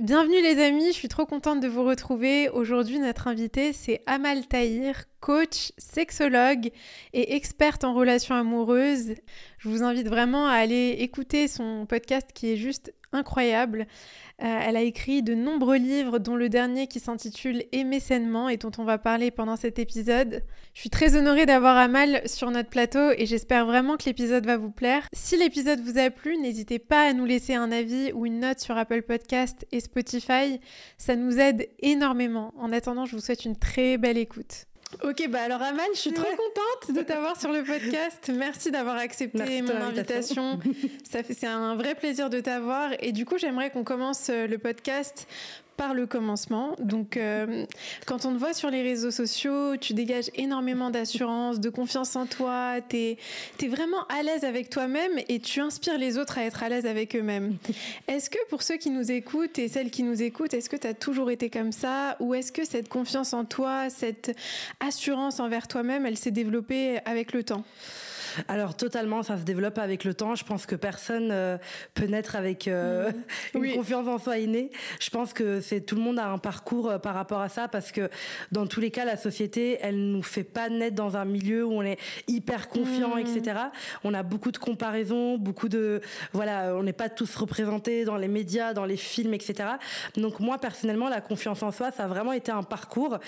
Bienvenue les amis, je suis trop contente de vous retrouver. Aujourd'hui, notre invité, c'est Amal Tahir, coach, sexologue et experte en relations amoureuses. Je vous invite vraiment à aller écouter son podcast qui est juste incroyable. Euh, elle a écrit de nombreux livres, dont le dernier qui s'intitule Aimer sainement et dont on va parler pendant cet épisode. Je suis très honorée d'avoir Amal sur notre plateau et j'espère vraiment que l'épisode va vous plaire. Si l'épisode vous a plu, n'hésitez pas à nous laisser un avis ou une note sur Apple Podcast et Spotify. Ça nous aide énormément. En attendant, je vous souhaite une très belle écoute. Ok, bah alors Amal, je suis trop contente de t'avoir sur le podcast. Merci d'avoir accepté mon invitation. Ça fait, c'est un vrai plaisir de t'avoir. Et du coup, j'aimerais qu'on commence euh, le podcast par le commencement. Donc, euh, quand on te voit sur les réseaux sociaux, tu dégages énormément d'assurance, de confiance en toi, tu es, vraiment à l'aise avec toi-même et tu inspires les autres à être à l'aise avec eux-mêmes. Est-ce que pour ceux qui nous écoutent et celles qui nous écoutent, est-ce que tu as toujours été comme ça ou est-ce que cette confiance en toi, cette assurance envers toi-même, elle s'est développée avec le temps? Alors totalement, ça se développe avec le temps. Je pense que personne euh, peut naître avec euh, mmh. une confiance en soi innée. Je pense que c'est tout le monde a un parcours euh, par rapport à ça parce que dans tous les cas, la société, elle nous fait pas naître dans un milieu où on est hyper confiant, mmh. etc. On a beaucoup de comparaisons, beaucoup de voilà, on n'est pas tous représentés dans les médias, dans les films, etc. Donc moi personnellement, la confiance en soi, ça a vraiment été un parcours.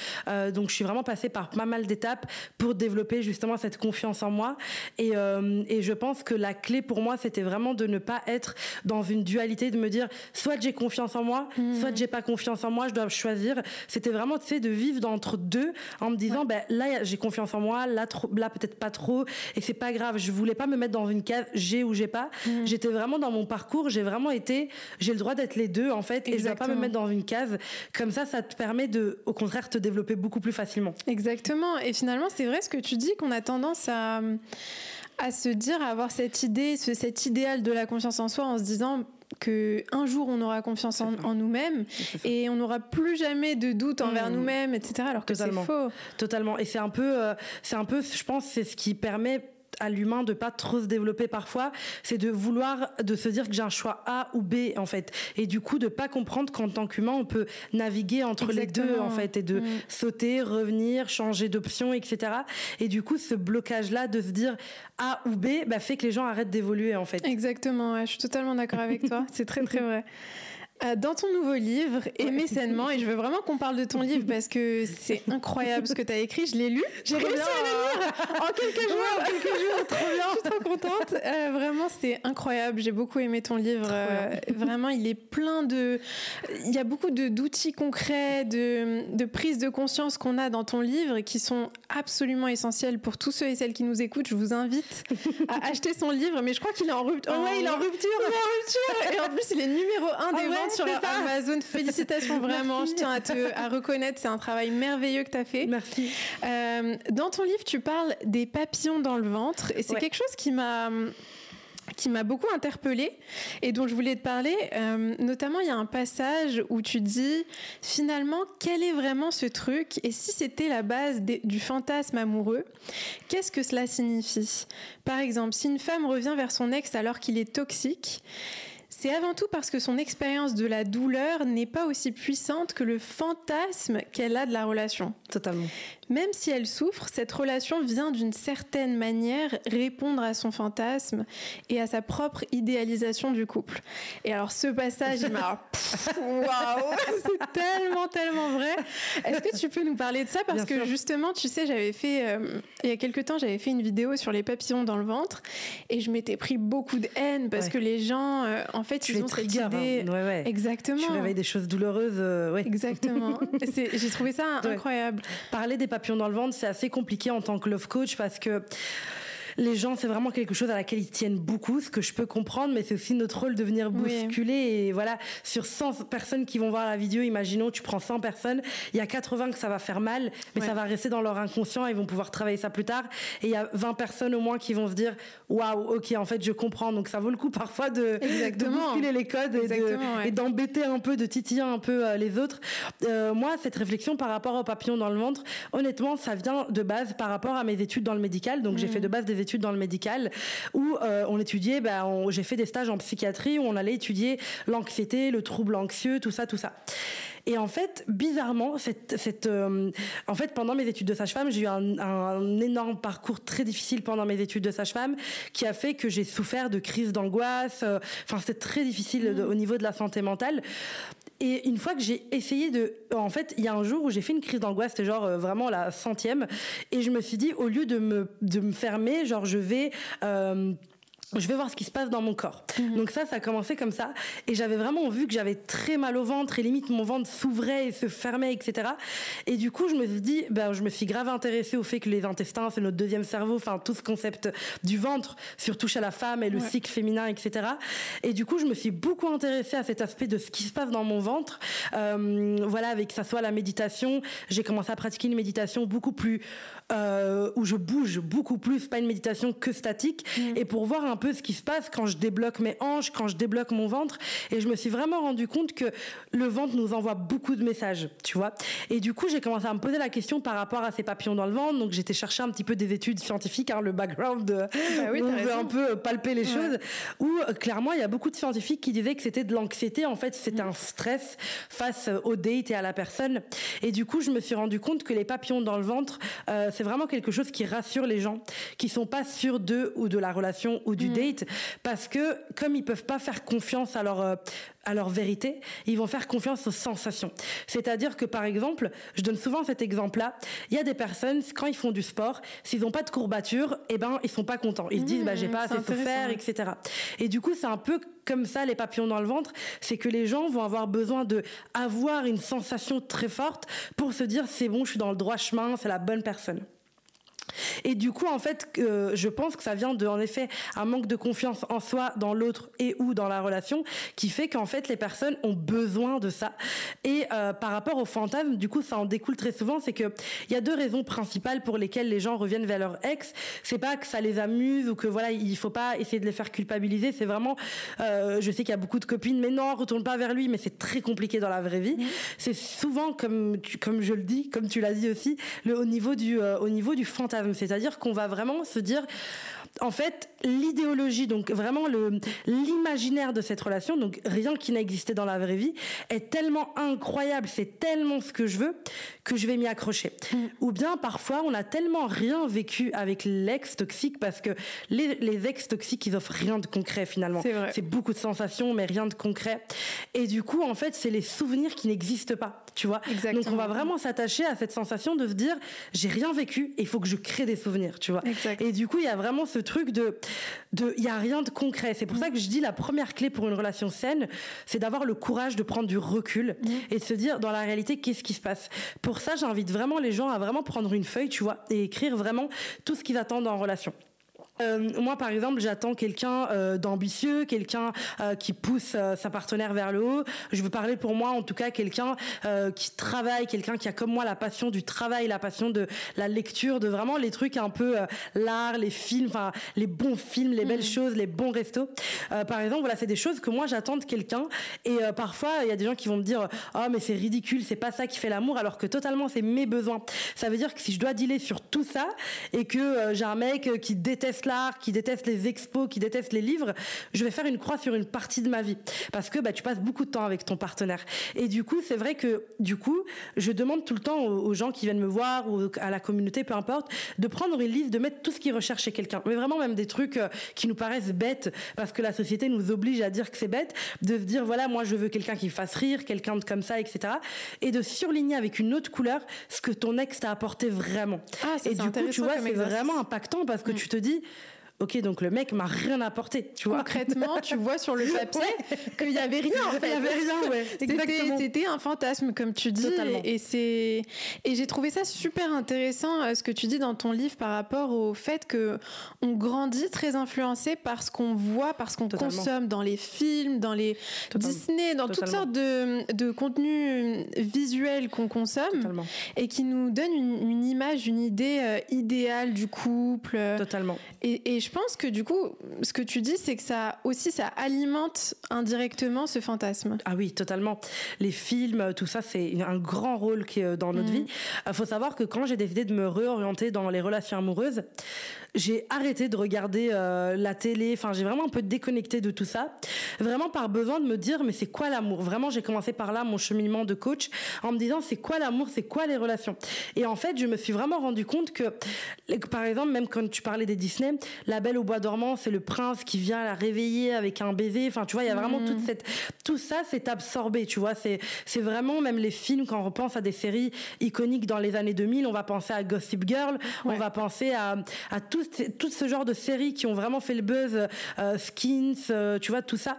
donc je suis vraiment passée par pas mal d'étapes pour développer justement cette confiance en moi. Et, euh, et je pense que la clé pour moi, c'était vraiment de ne pas être dans une dualité, de me dire soit j'ai confiance en moi, mmh. soit j'ai pas confiance en moi, je dois choisir. C'était vraiment, tu sais, de vivre entre deux en me disant, ben là, j'ai confiance en moi, là, là peut-être pas trop, et c'est pas grave. Je voulais pas me mettre dans une case j'ai ou j'ai pas. Mmh. J'étais vraiment dans mon parcours, j'ai vraiment été, j'ai le droit d'être les deux en fait, et je dois pas me mettre dans une case. Comme ça, ça te permet de, au contraire, te développer beaucoup plus facilement. Exactement. Et finalement, c'est vrai ce que tu dis qu'on a tendance à à se dire, à avoir cette idée, ce, cet idéal de la confiance en soi en se disant que un jour on aura confiance en, nous-mêmes et on n'aura plus jamais de doute envers mmh. nous-mêmes, etc. Alors que c'est faux. Totalement. Et c'est un peu, euh, c'est un peu, je pense, c'est ce qui permet à l'humain de pas trop se développer parfois, c'est de vouloir de se dire que j'ai un choix A ou B en fait, et du coup de pas comprendre qu'en tant qu'humain on peut naviguer entre les deux en fait et de mm. sauter, revenir, changer d'option, etc. Et du coup ce blocage là de se dire A ou B bah, fait que les gens arrêtent d'évoluer en fait. Exactement, je suis totalement d'accord avec toi, c'est très très vrai. Euh, dans ton nouveau livre, Aimer sainement, et je veux vraiment qu'on parle de ton livre parce que c'est incroyable ce que tu as écrit. Je l'ai lu. J'ai réussi à le lire en quelques jours. en quelques jours, trop bien. Je suis trop contente. Euh, vraiment, c'est incroyable. J'ai beaucoup aimé ton livre. Euh, vraiment, il est plein de. Il y a beaucoup d'outils concrets, de, de prise de conscience qu'on a dans ton livre et qui sont absolument essentiels pour tous ceux et celles qui nous écoutent. Je vous invite à acheter son livre, mais je crois qu'il est en rupture. Oh, ouais, il est en rupture. Il est en rupture. Et en plus, il est numéro un des ventes sur Amazon. Félicitations vraiment. Je tiens à te à reconnaître. C'est un travail merveilleux que tu as fait. Merci. Euh, dans ton livre, tu parles des papillons dans le ventre. Et c'est quelque chose qui m'a qui m'a beaucoup interpellée et dont je voulais te parler. Euh, notamment, il y a un passage où tu dis finalement quel est vraiment ce truc? Et si c'était la base du fantasme amoureux, qu'est-ce que cela signifie? Par exemple, si une femme revient vers son ex alors qu'il est toxique, c'est avant tout parce que son expérience de la douleur n'est pas aussi puissante que le fantasme qu'elle a de la relation. Totalement. Même si elle souffre, cette relation vient d'une certaine manière répondre à son fantasme et à sa propre idéalisation du couple. Et alors ce passage, il m'a... Waouh C'est tellement, tellement vrai. Est-ce que tu peux nous parler de ça? Parce que justement, tu sais, j'avais fait... Euh, il y a quelques temps, j'avais fait une vidéo sur les papillons dans le ventre et je m'étais pris beaucoup de haine parce que les gens, euh, en fait, ils ont cette hein. idée... Ouais, ouais. Exactement. Tu réveilles des choses douloureuses. Euh, ouais. Exactement. J'ai trouvé ça incroyable. Parler des papillons dans le ventre, c'est assez compliqué en tant que love coach parce que les gens, c'est vraiment quelque chose à laquelle ils tiennent beaucoup, ce que je peux comprendre, mais c'est aussi notre rôle de venir bousculer. Et voilà, sur 100 personnes qui vont voir la vidéo, imaginons, tu prends 100 personnes, il y a 80 que ça va faire mal, mais ça va rester dans leur inconscient, ils vont pouvoir travailler ça plus tard. Et il y a 20 personnes au moins qui vont se dire, waouh, ok, en fait, je comprends. Donc ça vaut le coup parfois de, de bousculer les codes et d'embêter un peu, de titiller un peu euh, les autres. Euh, moi, cette réflexion par rapport au papillon dans le ventre, honnêtement, ça vient de base par rapport à mes études dans le médical. Donc j'ai mm. fait de base des études dans le médical où euh, on étudiait, bah, j'ai fait des stages en psychiatrie où on allait étudier l'anxiété, le trouble anxieux, tout ça, tout ça. Et en fait, bizarrement, cette, cette euh, en fait, pendant mes études de sage-femme, j'ai eu un, un, énorme parcours très difficile pendant mes études de sage-femme qui a fait que j'ai souffert de crises d'angoisse. Euh, enfin, c'était très difficile mmh. au niveau de la santé mentale. Et une fois que j'ai essayé de, en fait, il y a un jour où j'ai fait une crise d'angoisse, c'était genre euh, vraiment la centième, et je me suis dit au lieu de me fermer, genre je vais euh, je vais voir ce qui se passe dans mon corps. Mhm. Donc ça, ça a commencé comme ça. Et j'avais vraiment vu que j'avais très mal au ventre et limite mon ventre s'ouvrait et se fermait, etc. Et du coup, je me suis dit, ben, je me suis grave intéressée au fait que les intestins, c'est notre deuxième cerveau, enfin tout ce concept du ventre, surtout chez la femme et le cycle féminin, etc. Et du coup, je me suis beaucoup intéressée à cet aspect de ce qui se passe dans mon ventre. Euh, voilà, avec que ça soit la méditation, j'ai commencé à pratiquer une méditation beaucoup plus euh, où je bouge beaucoup plus, pas une méditation que statique, mhm. et pour voir un peu ce qui se passe quand je débloque mes hanches, quand je débloque mon ventre. Et je me suis vraiment rendu compte que le ventre nous envoie beaucoup de messages, tu vois. Et du coup, j'ai commencé à me poser la question par rapport à ces papillons dans le ventre. Donc, j'étais chercher un petit peu des études scientifiques, hein, le background, de, bah oui, on veut un peu palper les choses. Où euh, clairement, il y a beaucoup de scientifiques qui disaient que c'était de l'anxiété. En fait, c'était un stress face au date et à la personne. Et du coup, je me suis rendu compte que les papillons dans le ventre, euh, c'est vraiment quelque chose qui rassure les gens qui sont pas sûrs d'eux ou de la relation ou du mm. date parce que comme ils peuvent pas faire confiance à leur euh, à leur vérité, ils vont faire confiance aux sensations. C'est-à-dire que par exemple, je donne souvent cet exemple-là, il y a des personnes quand ils font du sport, s'ils n'ont pas de courbature, eh ben ils sont pas contents. Ils se disent bah j'ai mmh, pas assez souffert, etc. Et du coup c'est un peu comme ça les papillons dans le ventre, c'est que les gens vont avoir besoin de avoir une sensation très forte pour se dire c'est bon, je suis dans le droit chemin, c'est la bonne personne. Et du coup, en fait, euh, je pense que ça vient de, en effet, un manque de confiance en soi, dans l'autre et ou dans la relation, qui fait qu'en fait, les personnes ont besoin de ça. Et euh, par rapport au fantasme, du coup, ça en découle très souvent, c'est que il y a deux raisons principales pour lesquelles les gens reviennent vers leur ex. C'est pas que ça les amuse ou que voilà, il faut pas essayer de les faire culpabiliser. C'est vraiment, euh, je sais qu'il y a beaucoup de copines, mais non, retourne pas vers lui. Mais c'est très compliqué dans la vraie vie. Mmh. C'est souvent comme, comme je le dis, comme tu l'as dit aussi, le, au niveau du, au niveau du fantasme c'est-à-dire qu'on va vraiment se dire, en fait, l'idéologie, donc vraiment le l'imaginaire de cette relation, donc rien qui n'a existé dans la vraie vie, est tellement incroyable, c'est tellement ce que je veux que je vais m'y accrocher. Mm. Ou bien parfois on a tellement rien vécu avec l'ex toxique parce que les, les ex toxiques ils offrent rien de concret finalement. C'est beaucoup de sensations mais rien de concret. Et du coup en fait c'est les souvenirs qui n'existent pas, tu vois. Donc on va vraiment s'attacher à cette sensation de se dire j'ai rien vécu et il faut que je crée des souvenirs, tu vois. Et du coup il y a vraiment ce truc de de, il y a rien de concret. C'est pour ça que je dis la première clé pour une relation saine, c'est d'avoir le courage de prendre du recul mmh. et de se dire dans la réalité qu'est-ce qui se passe? Pour ça, j'invite vraiment les gens à vraiment prendre une feuille, tu vois, et écrire vraiment tout ce qu'ils attendent en relation. Euh, moi, par exemple, j'attends quelqu'un euh, d'ambitieux, quelqu'un euh, qui pousse sa partenaire vers le haut. Je veux parler pour moi, en tout cas, quelqu'un qui travaille, quelqu'un qui a comme moi la passion du travail, la passion de la lecture, de vraiment les trucs un peu l'art, les films, enfin les bons films, les belles mm. choses, les bons restos. par exemple, voilà, c'est des choses que moi j'attends de quelqu'un. Et parfois, il y a des gens qui vont me dire, oh mais c'est ridicule, c'est pas ça qui fait l'amour, alors que totalement c'est mes besoins. Ça veut dire que si je dois dealer sur tout ça et que j'ai un mec qui déteste qui déteste les expos, qui déteste les livres, je vais faire une croix sur une partie de ma vie parce que bah, tu passes beaucoup de temps avec ton partenaire. Et du coup, c'est vrai que du coup, je demande tout le temps aux, gens qui viennent me voir ou à la communauté, peu importe, de prendre une liste, de mettre tout ce qu'ils recherchent chez quelqu'un. Mais vraiment même des trucs euh, qui nous paraissent bêtes parce que la société nous oblige à dire que c'est bête, de se dire voilà, moi je veux quelqu'un qui me fasse rire, quelqu'un de comme ça, etc. Et de surligner avec une autre couleur ce que ton ex t'a apporté vraiment. Ah, et du coup, tu vois, c'est vraiment impactant parce que mm. tu te dis Ok, donc le mec m'a rien apporté, tu vois. Concrètement, tu vois sur le papier qu'il y avait rien en fait. Il y avait rien, ouais. Exactement. C'était un fantasme, comme tu dis. Totalement. Et, c'est et j'ai trouvé ça super intéressant euh, ce que tu dis dans ton livre par rapport au fait que on grandit très influencé par ce qu'on voit, par ce qu'on consomme dans les films, dans les Disney, dans toutes sortes de, de contenus visuels qu'on consomme et qui nous donnent une, image, une idée euh, idéale du couple. Totalement. Et, et je je pense que du coup, ce que tu dis, c'est que ça aussi, ça alimente indirectement ce fantasme. Ah oui, totalement. Les films, tout ça, c'est un grand rôle qui est dans notre mm. vie. Il faut savoir que quand j'ai décidé de me réorienter dans les relations amoureuses, j'ai arrêté de regarder euh, la télé. Enfin, j'ai vraiment un peu déconnecté de tout ça. Vraiment par besoin de me dire, mais c'est quoi l'amour? Vraiment, j'ai commencé par là mon cheminement de coach en me disant, c'est quoi l'amour? C'est quoi les relations? Et en fait, je me suis vraiment rendu compte que, par exemple, même quand tu parlais des Disney, La Belle au Bois dormant, c'est le prince qui vient la réveiller avec un baiser. Enfin, tu vois, il y a vraiment toute mm. cette, tout ça, c'est absorbé. Tu vois, c'est, c'est vraiment même les films quand on repense à des séries iconiques dans les années 2000, on va penser à Gossip Girl, on va penser à, à tout tout, ce genre de séries qui ont vraiment fait le buzz, euh, Skins, euh, tu vois, tout ça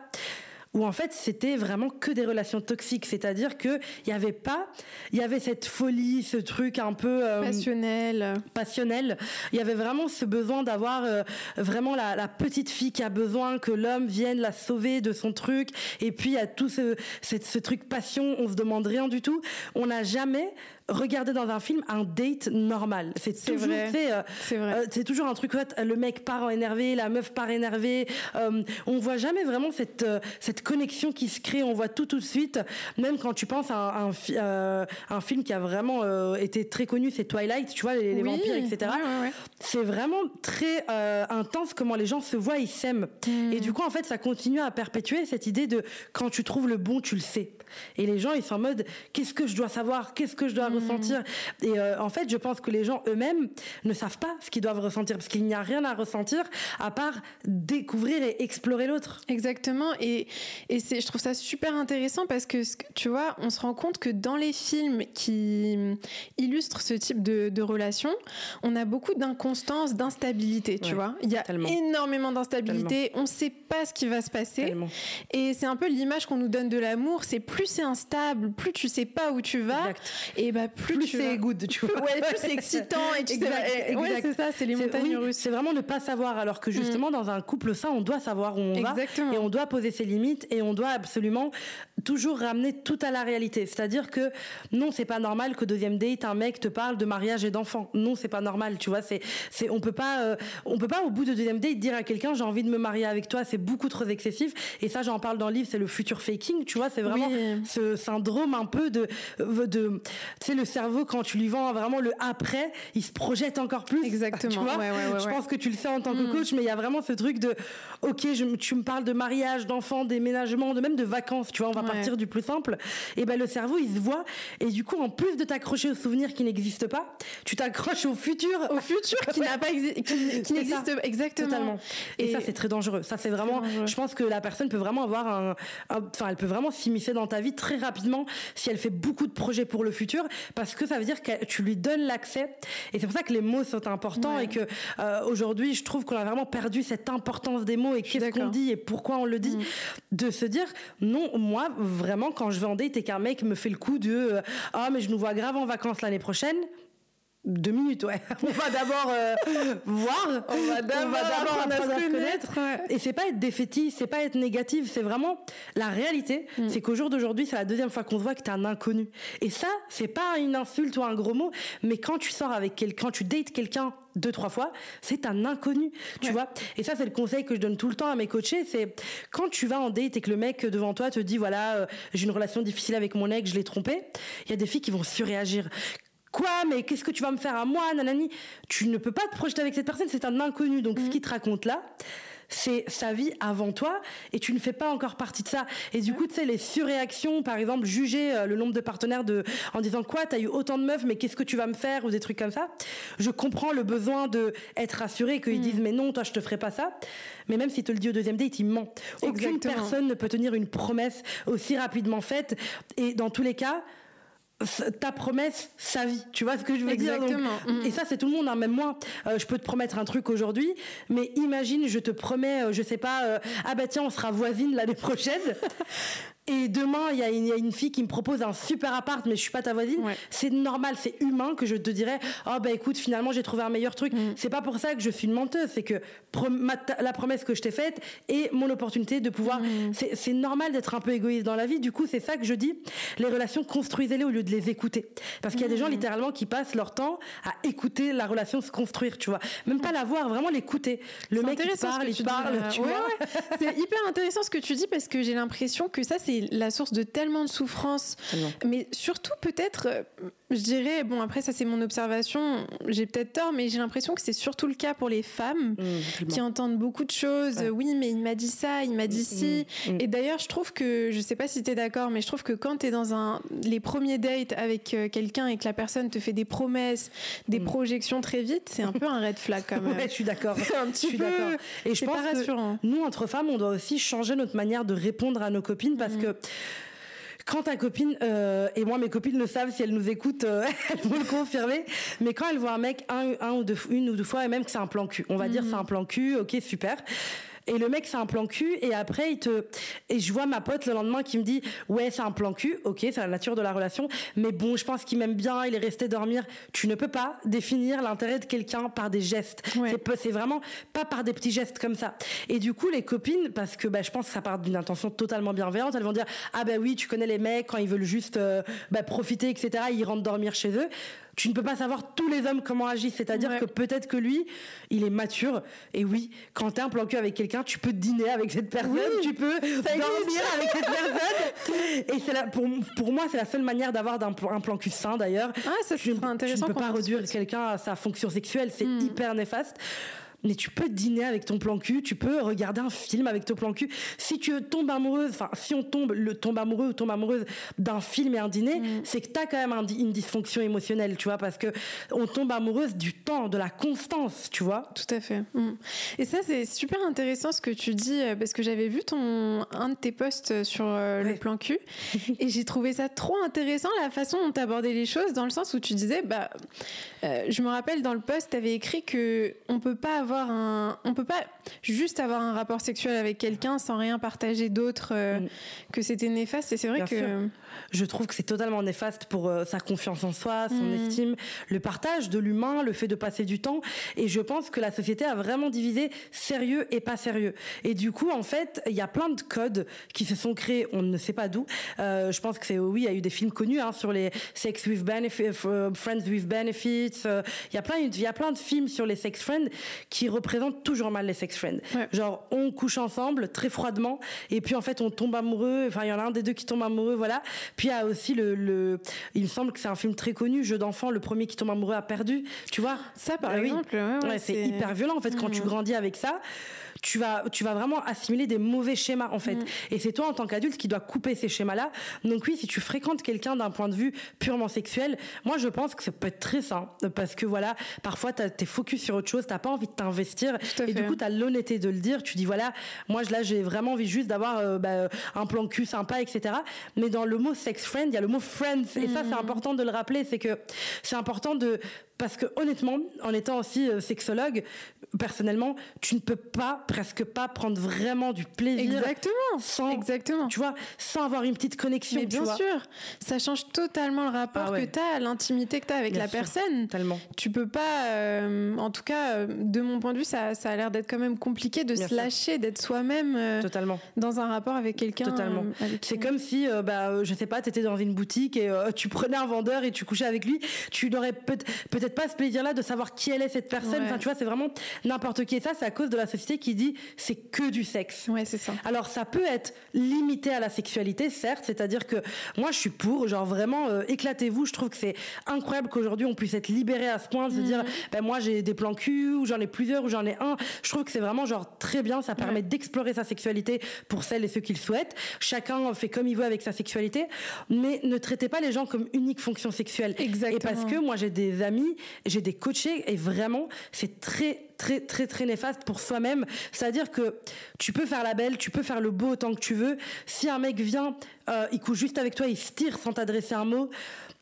où en fait c'était vraiment que des relations toxiques, c'est-à-dire que il y avait pas, il y avait cette folie, ce truc un peu euh, passionnel, passionnel. Il y avait vraiment ce besoin d'avoir euh, vraiment la, la, petite fille qui a besoin que l'homme vienne la sauver de son truc, et puis il y a tout ce, ce truc passion, on se demande rien du tout. On n'a jamais regardé dans un film un date normal. C'est toujours, euh, c'est euh, toujours un truc. Le mec part énervé, la meuf part énervée. Euh, on voit jamais vraiment cette cette connexion qui se crée, on voit tout tout de suite. Même quand tu penses à un, un, un film qui a vraiment euh, été très connu, c'est Twilight, tu vois, les, vampires, etc. c'est vraiment très euh, intense comment les gens se voient, ils s'aiment. Et du coup, en fait, ça continue à perpétuer cette idée de quand tu trouves le bon, tu le sais. Et les gens, ils sont en mode, qu'est-ce que je dois savoir, qu'est-ce que je dois ressentir. Et euh, en fait, je pense que les gens eux-mêmes ne savent pas ce qu'ils doivent ressentir, parce qu'il n'y a rien à ressentir à part découvrir et explorer l'autre. Exactement. Et et c'est, je trouve ça super intéressant parce que, tu vois, on se rend compte que dans les films qui illustrent ce type de, de relation, on a beaucoup d'inconstance, d'instabilité, tu vois. Il y a énormément d'instabilité, on ne sait pas ce qui va se passer. Et c'est un peu l'image qu'on nous donne de l'amour, c'est plus c'est instable, plus tu sais pas où tu vas, et bah plus, plus c'est good, tu vois. Ouais, plus c'est excitant et tu sais, ouais, c'est ça, c'est les montagnes russes. C'est vraiment ne pas savoir, alors que justement mm. dans un couple sain, on doit savoir où on va et on doit poser ses limites et on doit absolument toujours ramener tout à la réalité. C'est-à-dire que non, c'est pas normal que deuxième date un mec te parle de mariage et d'enfants. Non, c'est pas normal, tu vois. C'est, c'est, on peut pas, euh, on peut pas au bout de deuxième date dire à quelqu'un j'ai envie de me marier avec toi. C'est beaucoup trop excessif. Et ça, j'en parle dans le livre, c'est le futur faking. Tu vois, c'est vraiment ce syndrome un peu de, euh, de, tu sais, le cerveau quand tu lui vends vraiment le après, il se projette encore plus. Exactement. Tu vois. je pense que tu le sais en tant que mm. coach, mais il y a vraiment ce truc de, ok, je, tu me parles de mariage, d'enfants, des de même de vacances, tu vois, on va partir du plus simple. Et ben le cerveau, il se voit, et du coup, en plus de t'accrocher aux souvenirs qui n'existent pas, tu t'accroches au futur, au futur qui n'a pas qui, n'existe pas exactement. Et, ça, c'est très dangereux. Ça, c'est vraiment. Je pense que la personne peut vraiment avoir un, enfin, elle peut vraiment s'immiscer dans ta vie très rapidement si elle fait beaucoup de projets pour le futur, parce que ça veut dire que tu lui donnes l'accès. Et c'est pour ça que les mots sont importants et que euh, aujourd'hui, je trouve qu'on a vraiment perdu cette importance des mots et qu'est-ce qu'on dit et pourquoi on le dit. Mm. De se dire non, moi vraiment quand je vais en date et qu'un mec me fait le coup de euh, ah mais je nous vois grave en vacances l'année prochaine. Deux minutes, ouais. On va d'abord euh, voir. On va d'abord apprendre à se connaître. Et c'est pas être défaitiste, c'est pas être négatif, c'est vraiment la réalité. Mm. C'est qu'au jour d'aujourd'hui, c'est la deuxième fois qu'on se voit que t'es un inconnu. Et ça, c'est pas une insulte ou un gros mot, mais quand tu sors avec quelqu'un, quand tu dates quelqu'un deux trois fois, c'est un inconnu, tu vois. Et ça c'est le conseil que je donne tout le temps à mes coachés, c'est quand tu vas en date et que le mec devant toi te dit voilà, euh, j'ai une relation difficile avec mon ex, je l'ai trompé, il y a des filles qui vont surréagir. Quoi Mais qu'est-ce que tu vas me faire à moi, nanani? Tu ne peux pas te projeter avec cette personne, c'est un inconnu. Donc ce mm. qu'il te raconte là, c'est sa vie avant toi et tu ne fais pas encore partie de ça. Et du coup, tu sais, les surréactions, par exemple, juger euh, le nombre de partenaires de, en disant quoi, t'as eu autant de meufs, mais qu'est-ce que tu vas me faire? Ou des trucs comme ça. Je comprends le besoin de être rassuré, qu'ils mm. disent, mais non, toi, je te ferai pas ça. Mais même s'il te le dit au deuxième date, il ment. Aucune personne ne peut tenir une promesse aussi rapidement faite. Et dans tous les cas, ta promesse, sa vie. Tu vois ce que je veux dire donc, mm. Et ça, c'est tout le monde. Hein. Même moi, euh, je peux te promettre un truc aujourd'hui, mais imagine, je te promets, euh, je sais pas, euh, ah bah tiens, on sera voisine l'année prochaine. et demain il y, a une fille qui me propose un super appart mais je suis pas ta voisine. C'est normal c'est humain que je te dirais oh bah écoute finalement j'ai trouvé un meilleur truc. Mm. c'est pas pour ça que je suis une menteuse c'est que la promesse que je t'ai faite et mon opportunité de pouvoir mm. c'est normal d'être un peu égoïste dans la vie. Du coup c'est ça que je dis. Les relations construisez-les au lieu de les écouter. Parce qu'il y a des gens mm. littéralement qui passent leur temps à écouter la relation se construire tu vois. Même pas la voir vraiment l'écouter. Le mec il parle il parle tu vois. C'est hyper intéressant ce que tu dis parce que j'ai l'impression que ça c'est la source de tellement de souffrance. Mais surtout, peut-être, euh, je dirais, bon, après, ça c'est mon observation, j'ai peut-être tort, mais j'ai l'impression que c'est surtout le cas pour les femmes mmh, qui entendent beaucoup de choses. Oui, mais il m'a dit ça, il m'a dit mmh, ci. Mmh, Et d'ailleurs, je trouve que, je sais pas si tu es d'accord, mais je trouve que quand tu es dans un, les premiers dates avec euh, quelqu'un et que la personne te fait des promesses, des projections très vite, c'est un peu un red flag quand même. ouais, je suis d'accord. un petit je suis d'accord. Et je pense rassurant. que nous, entre femmes, on doit aussi changer notre manière de répondre à nos copines parce que quand ta copine euh, et moi mes copines le savent si elles nous écoutent euh, elles vont le confirmer mais quand elles voient un mec un, un ou deux une ou deux fois et même que c'est un plan cul on va dire c'est un plan cul ok super et le mec, c'est un plan cul. Et après, il te. Et je vois ma pote le lendemain qui me dit Ouais, c'est un plan cul. Ok, c'est la nature de la relation. Mais bon, je pense qu'il m'aime bien. Il est resté dormir. Tu ne peux pas définir l'intérêt de quelqu'un par des gestes. C'est vraiment pas par des petits gestes comme ça. Et du coup, les copines, parce que bah, je pense que ça part d'une intention totalement bienveillante, elles vont dire Ah, bah oui, tu connais les mecs quand ils veulent juste euh, bah, profiter, etc. Ils rentrent dormir chez eux tu ne peux pas savoir tous les hommes comment agissent. C'est-à-dire que peut-être que lui, il est mature. Et oui, quand t'es un plan cul avec quelqu'un, tu peux dîner avec cette personne, tu peux dormir avec cette personne. Et c'est la, pour, pour moi, c'est la seule manière d'avoir un, un plan cul sain d'ailleurs. Ah, ça je, intéressant. Tu ne peux pas réduire quelqu'un à sa fonction sexuelle, c'est hmm. hyper néfaste mais tu peux dîner avec ton plan cul, tu peux regarder un film avec ton plan cul. Si tu tombes amoureuse, enfin, si on tombe, le tombe amoureux ou tombe amoureuse d'un film et un dîner, mm. c'est que t'as quand même une dysfonction émotionnelle, tu vois, parce que on tombe amoureuse du temps, de la constance, tu vois. Tout à fait. Mm. Et ça, c'est super intéressant ce que tu dis, euh, parce que j'avais vu ton, un de tes posts sur euh, le plan cul, et j'ai trouvé ça trop intéressant, la façon dont tu abordais les choses, dans le sens où tu disais, bah, euh, je me rappelle dans le post, tu avais écrit que on peut pas avoir un, on peut pas juste avoir un rapport sexuel avec quelqu'un sans rien partager d'autre, euh, mm. que c'était néfaste. Et c'est vrai que je trouve que c'est totalement néfaste pour euh, sa confiance en soi, son mm. estime, le partage de l'humain, le fait de passer du temps. Et je pense que la société a vraiment divisé sérieux et pas sérieux. Et du coup, en fait, il y a plein de codes qui se sont créés. On ne sait pas d'où. Euh, je pense que c'est oui, il y a eu des films connus hein, sur les sex with benefits, friends with benefits. Il y a plein, il y a plein de films sur les sex friends qui représente toujours mal les sex friends. Genre, on couche ensemble très froidement et puis en fait, on tombe amoureux. Enfin, il y en a un des deux qui tombe amoureux, voilà. Puis il y a aussi le, le il me semble que c'est un film très connu, Jeu d'enfant, le premier qui tombe amoureux a perdu. Tu vois Ça, par ah exemple. Ouais, c'est hyper violent en fait quand tu mmh. grandis avec ça tu vas, tu vas vraiment assimiler des mauvais schémas en fait. Mm. Et c'est toi en tant qu'adulte qui dois couper ces schémas-là. Donc oui, si tu fréquentes quelqu'un d'un point de vue purement sexuel, moi je pense que ça peut être très sain parce que voilà, parfois t'es focus sur autre chose, t'as pas envie de t'investir et du coup t'as l'honnêteté de le dire. Tu dis voilà, moi là j'ai vraiment envie juste d'avoir euh, bah, un plan cul sympa, etc. Mais dans le mot sex friend, il y a le mot friends et ça c'est mm. important de le rappeler, c'est que c'est important de parce que honnêtement, en étant aussi euh, sexologue, personnellement, tu ne peux pas, presque pas, prendre vraiment du plaisir. Exactement. Sans, Exactement. Tu vois, sans avoir une petite connexion. Mais bien sûr, ça change totalement le rapport ah que tu as à l'intimité que tu as avec la personne. Tellement. Tu peux pas, euh, en tout cas, euh, de mon point de vue, ça, ça a l'air d'être quand même compliqué de se lâcher, d'être soi-même. Totalement. Dans un rapport avec quelqu'un. Totalement. C'est comme si, bah, je sais pas, tu étais dans une boutique et tu prenais un vendeur et tu couchais avec lui. Tu n'aurais peut-être pas ce plaisir-là de savoir qui elle est cette personne. Enfin, tu vois, c'est vraiment n'importe qui. Et ça, c'est à cause de la société qui dit c'est que du sexe. Ouais, c'est ça. Alors, ça peut être limité à la sexualité, certes. C'est-à-dire que moi, je suis pour, genre vraiment, euh, éclatez-vous. Je trouve que c'est incroyable qu'aujourd'hui on puisse être libéré à ce point de se dire, mhm. ben moi, j'ai des plans cul, ou j'en ai plusieurs, ou j'en ai un. Je trouve que c'est vraiment genre très bien. Ça permet d'explorer sa sexualité pour celles et ceux qui le souhaitent. Chacun fait comme il veut avec sa sexualité, mais ne traitez pas les gens comme unique fonction sexuelle. Exactement. Et parce que moi, j'ai des amis, j'ai des coachés et vraiment, c'est très très très très néfaste pour soi-même. C'est-à-dire que tu peux faire la belle, tu peux faire le beau autant que tu veux. Si un mec vient, euh, il couche juste avec toi, il se tire sans t'adresser un mot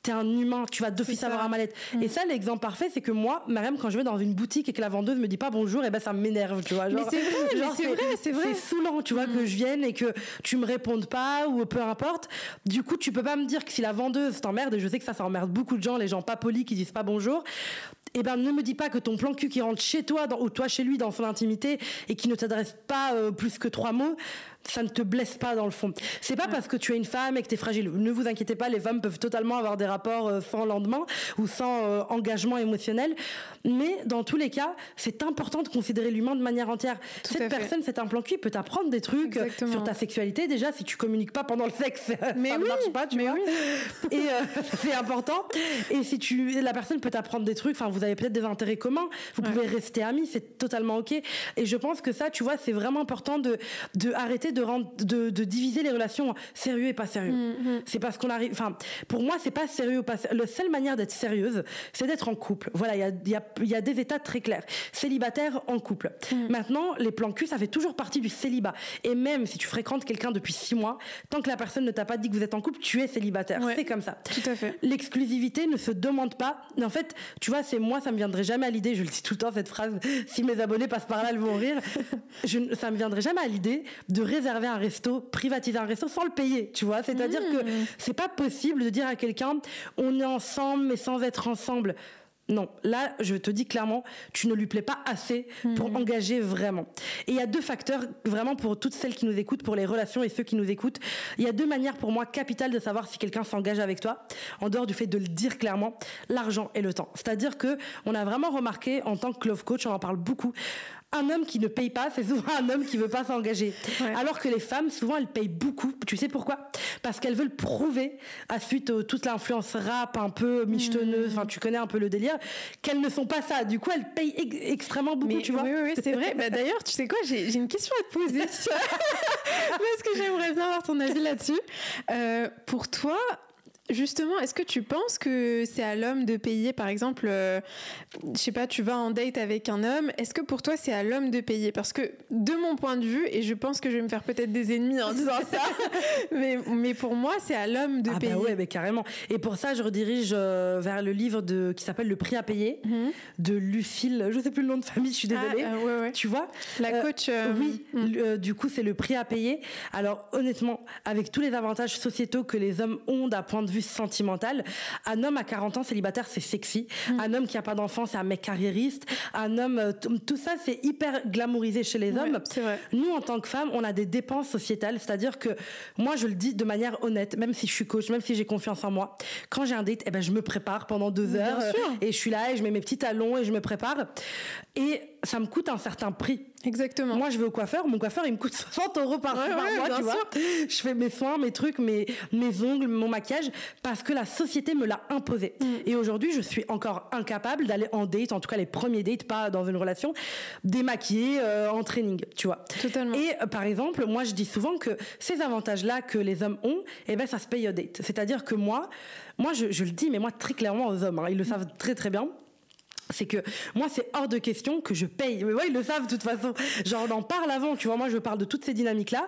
t'es un humain, tu vas d'office avoir un mal-être. Mm. Et ça, l'exemple parfait, c'est que moi, même quand je vais dans une boutique et que la vendeuse me dit pas bonjour, et eh ben ça m'énerve, tu vois. mais c'est vrai, c'est vrai, c'est vrai. C'est saoulant, tu vois, que mm. je vienne et que tu me répondes pas ou peu importe. Du coup, tu peux pas me dire que si la vendeuse t'emmerde, et je sais que ça, ça emmerde beaucoup de gens, les gens pas polis qui disent pas bonjour, eh ben ne me dis pas que ton plan cul qui rentre chez toi ou toi chez lui dans son intimité et qui ne t'adresse pas euh, plus que trois mots ça ne te blesse pas dans le fond. C'est pas parce que tu es une femme et que tu es fragile. Ne vous inquiétez pas, les femmes peuvent totalement avoir des rapports euh, sans lendemain ou sans euh, engagement émotionnel. Mais dans tous les cas, c'est important de considérer l'humain de manière entière. Cette personne, c'est un plan cul, peut t'apprendre des trucs euh, sur ta sexualité. Déjà, si tu communiques pas pendant le sexe, mais ça ne marche pas, tu vois. Et c'est important. Et si tu, la personne peut t'apprendre des trucs. Enfin, vous avez peut-être des intérêts communs. Vous pouvez rester amis. C'est totalement ok. Et je pense que ça, tu vois, c'est vraiment important de de arrêter de, rendre, de, de, diviser les relations sérieux et pas sérieux. Mm, mm. C'est parce qu'on arrive. Enfin, pour moi, c'est pas sérieux ou pas. La seule manière d'être sérieuse, c'est d'être en couple. Voilà, il y a, y, a, y a, des états très clairs. Célibataire, en couple. Mm. Maintenant, les plans cul, ça fait toujours partie du célibat. Et même si tu fréquentes quelqu'un depuis six mois, tant que la personne ne t'a pas dit que vous êtes en couple, tu es célibataire. C'est comme ça. Tout à fait. L'exclusivité ne se demande pas. En fait, tu vois, c'est moi, ça me viendrait jamais à l'idée. Je le dis tout le temps cette phrase. Si mes abonnés passent par là, elles vont rire. Je, ça me viendrait jamais à l'idée de réserver un resto, privatiser un resto sans le payer, tu vois. C'est-à-dire que mmh. c'est pas possible de dire à quelqu'un on est ensemble mais sans être ensemble. Non, là, je te dis clairement, tu ne lui plais pas assez pour mmh. engager vraiment. Et il y a deux facteurs, vraiment pour toutes celles qui nous écoutent, pour les relations et ceux qui nous écoutent. Il y a deux manières pour moi capitales de savoir si quelqu'un s'engage avec toi, en dehors du fait de le dire clairement, l'argent et le temps. C'est-à-dire que on a vraiment remarqué en tant que love coach, on en parle beaucoup, un homme qui ne paye pas, c'est souvent un homme qui veut pas s'engager. Alors que les femmes, souvent, elles payent beaucoup. Tu sais pourquoi? Parce qu'elles veulent prouver, à suite à toute l'influence rap, un peu michetonneuse, enfin, tu connais un peu le délire, qu'elles ne sont pas ça. Du coup, elles payent extrêmement beaucoup, tu vois. Oui, oui, c'est vrai. bah, D'ailleurs, tu sais quoi, j'ai une question à te poser. Parce que j'aimerais bien avoir ton avis là-dessus. Euh, pour toi, Justement, est-ce que tu penses que c'est à l'homme de payer, par exemple, euh, je sais pas, tu vas en date avec un homme, est-ce que pour toi c'est à l'homme de payer? Parce que de mon point de vue, et je pense que je vais me faire peut-être des ennemis en disant ça, mais, mais pour moi c'est à l'homme de ah bah payer. Bah ouais, mais carrément. Et pour ça, je redirige euh, vers le livre de, qui s'appelle Le prix à payer mhm. de Lucille, je sais plus le nom de famille, je suis désolée. Ah, ouais, ouais. Tu vois? La coach. Euh, oui, mhm. du coup c'est le prix à payer. Alors honnêtement, avec tous les avantages sociétaux que les hommes ont d'un point de vue sentimentale. Un homme à 40 ans célibataire, c'est sexy. Mm. Un homme qui a pas d'enfant, c'est un mec carriériste. Un homme, euh, tout ça, c'est hyper glamourisé chez les hommes. vrai. Nous, en tant que femmes, on a des dépenses sociétales. C'est-à-dire que moi, je le dis de manière honnête, même si je suis coach, même si j'ai confiance en moi. Quand j'ai un date, eh ben, je me prépare pendant deux heures. Et je suis là et je mets mes petits talons et je me prépare. Et ça me coûte un certain prix. Exactement. Moi, je vais au coiffeur, mon coiffeur, il me coûte 60 euros par, mois, tu vois. Je fais mes soins, mes trucs, mes, mes ongles, mon maquillage, parce que la société me l'a imposé. Mm. Et aujourd'hui, je suis encore incapable d'aller en date, en tout cas les premiers dates, pas dans une relation, démaquillée, euh, en training, tu vois. Totalement. Et euh, par exemple, moi, je dis souvent que ces avantages-là que les hommes ont, eh ben, ça se paye au date. C'est-à-dire que moi, moi, je, je, le dis, mais moi, très clairement aux hommes, hein, ils le savent très très bien c'est que moi c'est hors de question que je paye mais ouais ils le savent de toute façon genre on en parle avant tu vois moi je parle de toutes ces dynamiques là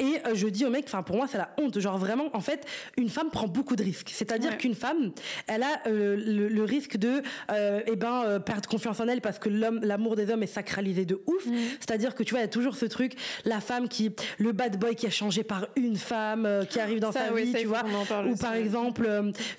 et euh, je dis au mec, enfin pour moi c'est la honte. Genre vraiment, en fait, une femme prend beaucoup de risques. C'est-à-dire qu'une femme, elle a euh, le, risque de, euh, eh ben, euh, perdre confiance en elle parce que l'homme, l'amour des hommes est sacralisé de ouf. Mm. C'est-à-dire que tu vois, il y a toujours ce truc, la femme qui, le bad boy qui a changé par une femme qui arrive dans sa vie, tu vois. Ou par exemple,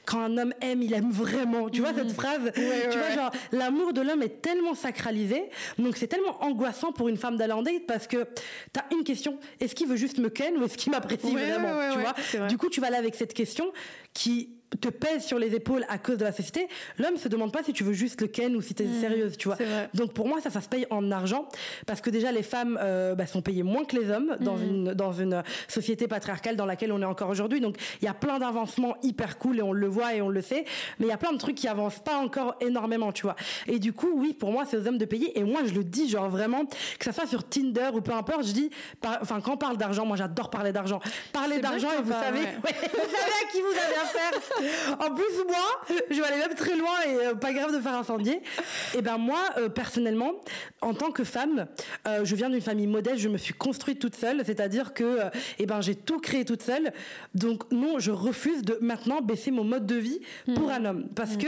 quand un homme aime, il aime vraiment. Tu vois cette mm. phrase Tu vois, genre l'amour de l'homme est tellement sacralisé, donc c'est tellement angoissant pour une femme d'aller en date parce que t'as une question. Est-ce qu'il veut juste me ken ou est-ce qu'il m'apprécie vraiment tu vois? du coup tu vas là avec cette question qui te pèse sur les épaules à cause de la société, l'homme se demande pas si tu veux juste le ken ou si tu es mmh, sérieuse, tu vois. Donc pour moi ça ça se paye en argent parce que déjà les femmes euh, bah, sont payées moins que les hommes dans mmh. une dans une société patriarcale dans laquelle on est encore aujourd'hui. Donc il y a plein d'avancements hyper cool et on le voit et on le sait, mais il y a plein de trucs qui avancent pas encore énormément, tu vois. Et du coup, oui, pour moi c'est aux hommes de payer et moi je le dis genre vraiment que ça soit sur Tinder ou peu importe, je dis enfin quand on parle d'argent, moi j'adore parler d'argent. Parler d'argent et vous savez vous savez à qui vous avez affaire en plus, moi, je vais aller même très loin et euh, pas grave de faire incendier. Et eh ben moi, euh, personnellement, en tant que femme, euh, je viens d'une famille modeste, je me suis construite toute seule, c'est-à-dire que eh ben j'ai tout créé toute seule. Donc non, je refuse de maintenant baisser mon mode de vie pour hmm. un homme, parce hmm. que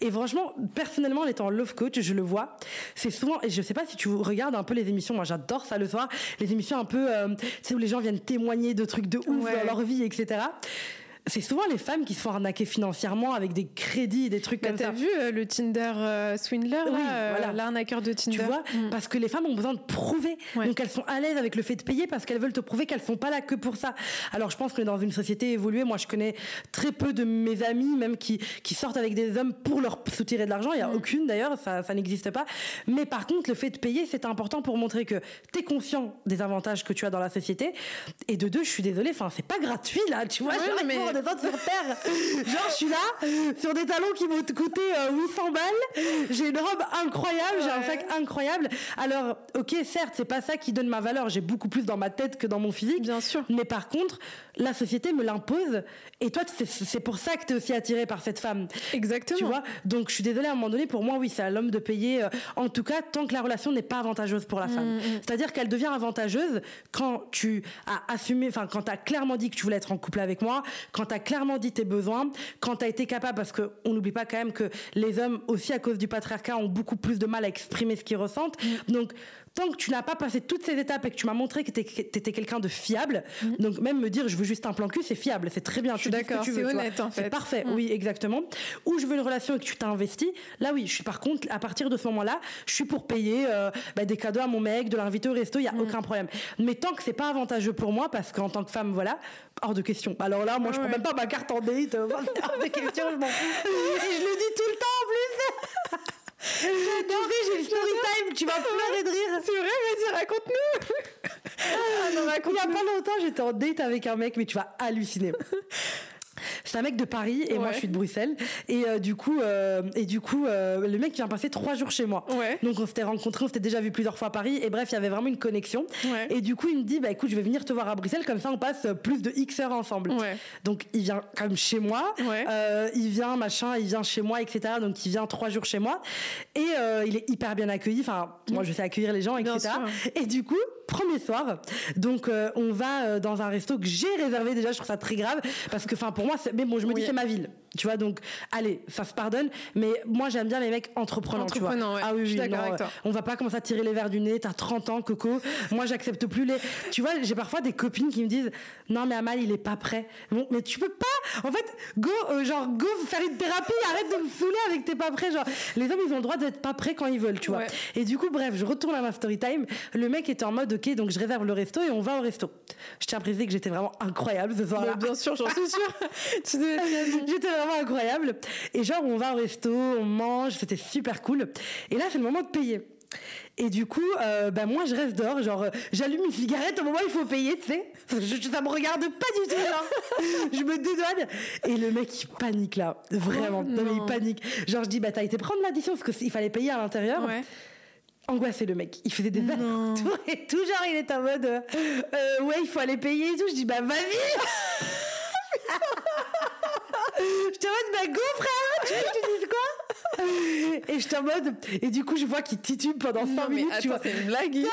et franchement, personnellement, en étant love coach, je le vois, c'est souvent et je sais pas si tu regardes un peu les émissions, moi j'adore ça le soir, les émissions un peu, tu sais où les gens viennent témoigner de trucs de ouf dans leur vie, etc c'est souvent les femmes qui se font arnaquer financièrement avec des crédits, des trucs bah, comme ça. T'as vu euh, le Tinder euh, swindler, oui, euh, l'arnaqueur de Tinder Tu vois, mm. parce que les femmes ont besoin de prouver. Donc elles sont à l'aise avec le fait de payer parce qu'elles veulent te prouver qu'elles sont pas là que pour ça. Alors je pense que dans une société évoluée, moi je connais très peu de mes amis, même qui, qui sortent avec des hommes pour leur soutirer de l'argent. Il y a mm. aucune d'ailleurs, ça, ça n'existe pas. Mais par contre, le fait de payer, c'est important pour montrer que tu es conscient des avantages que tu as dans la société. Et de deux, je suis désolée, enfin c'est pas gratuit là, tu vois. mais sur terre. Genre, je suis là, sur des talons qui m'ont coûté 800 euh, balles. J'ai une robe incroyable, j'ai un sac incroyable. Alors, ok, certes, c'est pas ça qui donne ma valeur. J'ai beaucoup plus dans ma tête que dans mon physique. Bien sûr. Mais par contre, la société me l'impose. Et toi, c'est pour ça que tu es aussi attiré par cette femme. Exactement. Tu vois? Donc, je suis désolée, à un moment donné, pour moi, oui, c'est à l'homme de payer. Euh, en tout cas, tant que la relation n'est pas avantageuse pour la femme. Mm, mm. C'est-à-dire qu'elle devient avantageuse quand tu as assumé, enfin, quand tu as clairement dit que tu voulais être en couple avec moi, quand tu as clairement dit tes besoins, quand tu as été capable, parce qu'on n'oublie pas quand même que les hommes, aussi à cause du patriarcat, ont beaucoup plus de mal à exprimer ce qu'ils ressentent. Mm. Donc, tant que tu n'as pas passé toutes ces étapes et que tu m'as montré que tu étais quelqu'un de fiable, mm. donc même me dire je veux juste un plan cul, c'est fiable, c'est très bien. Je suis d'accord, c'est honnête en fait. C'est parfait, mm. oui, exactement. Ou je veux une relation et que tu t'as investi, là oui, je suis par contre, à partir de ce moment-là, je suis pour payer euh, bah, des cadeaux à mon mec, de l'inviter au resto, il n'y a mm. aucun problème. Mais tant que c'est pas avantageux pour moi, parce qu'en tant que femme, voilà, hors de question. Alors là, moi, je prends même pas ma carte en date, hors de question, je m'en fous. Et je le dis tout le temps en plus. tu j'ai le story time, tu vas pleurer de rire. C'est vrai, vas-y, raconte-nous. ah, raconte Il y a pas longtemps, j'étais en date avec un mec, mais tu vas halluciner. C'est un mec de Paris et moi je suis de Bruxelles. Et euh, du coup, euh, et du coup, euh, le mec vient passer trois jours chez moi. Donc on s'était rencontrés, on s'était déjà vu plusieurs fois à Paris. Et bref, il y avait vraiment une connexion. Et du coup, il me dit, bah écoute, je vais venir te voir à Bruxelles, comme ça on passe plus de X heures ensemble. Donc il vient quand même chez moi. il vient machin, il vient chez moi, etc. Donc il vient trois jours chez moi. Et il est hyper bien accueilli. Enfin, moi je sais accueillir les gens, etc. Et du coup, premier soir. Donc euh, on va euh, dans un resto que j'ai réservé déjà, je trouve ça très grave parce que enfin pour moi mais bon, je me dis c'est ma ville. Tu vois donc allez, se pardonne mais moi j'aime bien les mecs entreprenants, tu vois. Ah oui, oui non, avec toi. on va pas commencer à tirer les verres du nez, t'as 30 ans coco. moi j'accepte plus les Tu vois, j'ai parfois des copines qui me disent "Non mais Amal, il est pas prêt." Bon, mais tu peux pas. En fait, go euh, genre go faire une thérapie, arrête de me saouler avec t'es pas prêt genre les hommes ils ont le droit d'être pas prêts quand ils veulent, tu vois. Et du coup bref, je retourne à ma story time, le mec était en mode ok, donc je réserve le resto et on va au resto. Je tiens à préciser que j'étais vraiment incroyable ce soir-là. Bien sûr, j'en suis sûre. j'étais vraiment incroyable. Et genre, on va au resto, on mange, c'était super cool. Et là, c'est le moment de payer. Et du coup, euh, bah moi, je reste dehors, genre, j'allume une cigarette au moment où il faut payer, tu sais. ça me regarde pas du tout, genre. je me dédouane. Et le mec, il panique là. Vraiment. Oh non. mais il panique. Genre, je dis, bah, t'as été prendre l'addition parce qu'il fallait payer à l'intérieur. Ouais angoissé le mec. Il faisait des allers-retours et tout. Genre, il est en mode euh, euh, Ouais, il faut aller payer et tout. Je dis Bah, vas-y Je te mode Bah, go, frère Tu te quoi Et je en mode. Et du coup, je vois qu'il titube pendant 5 minutes. tu vois. C'est une blague. non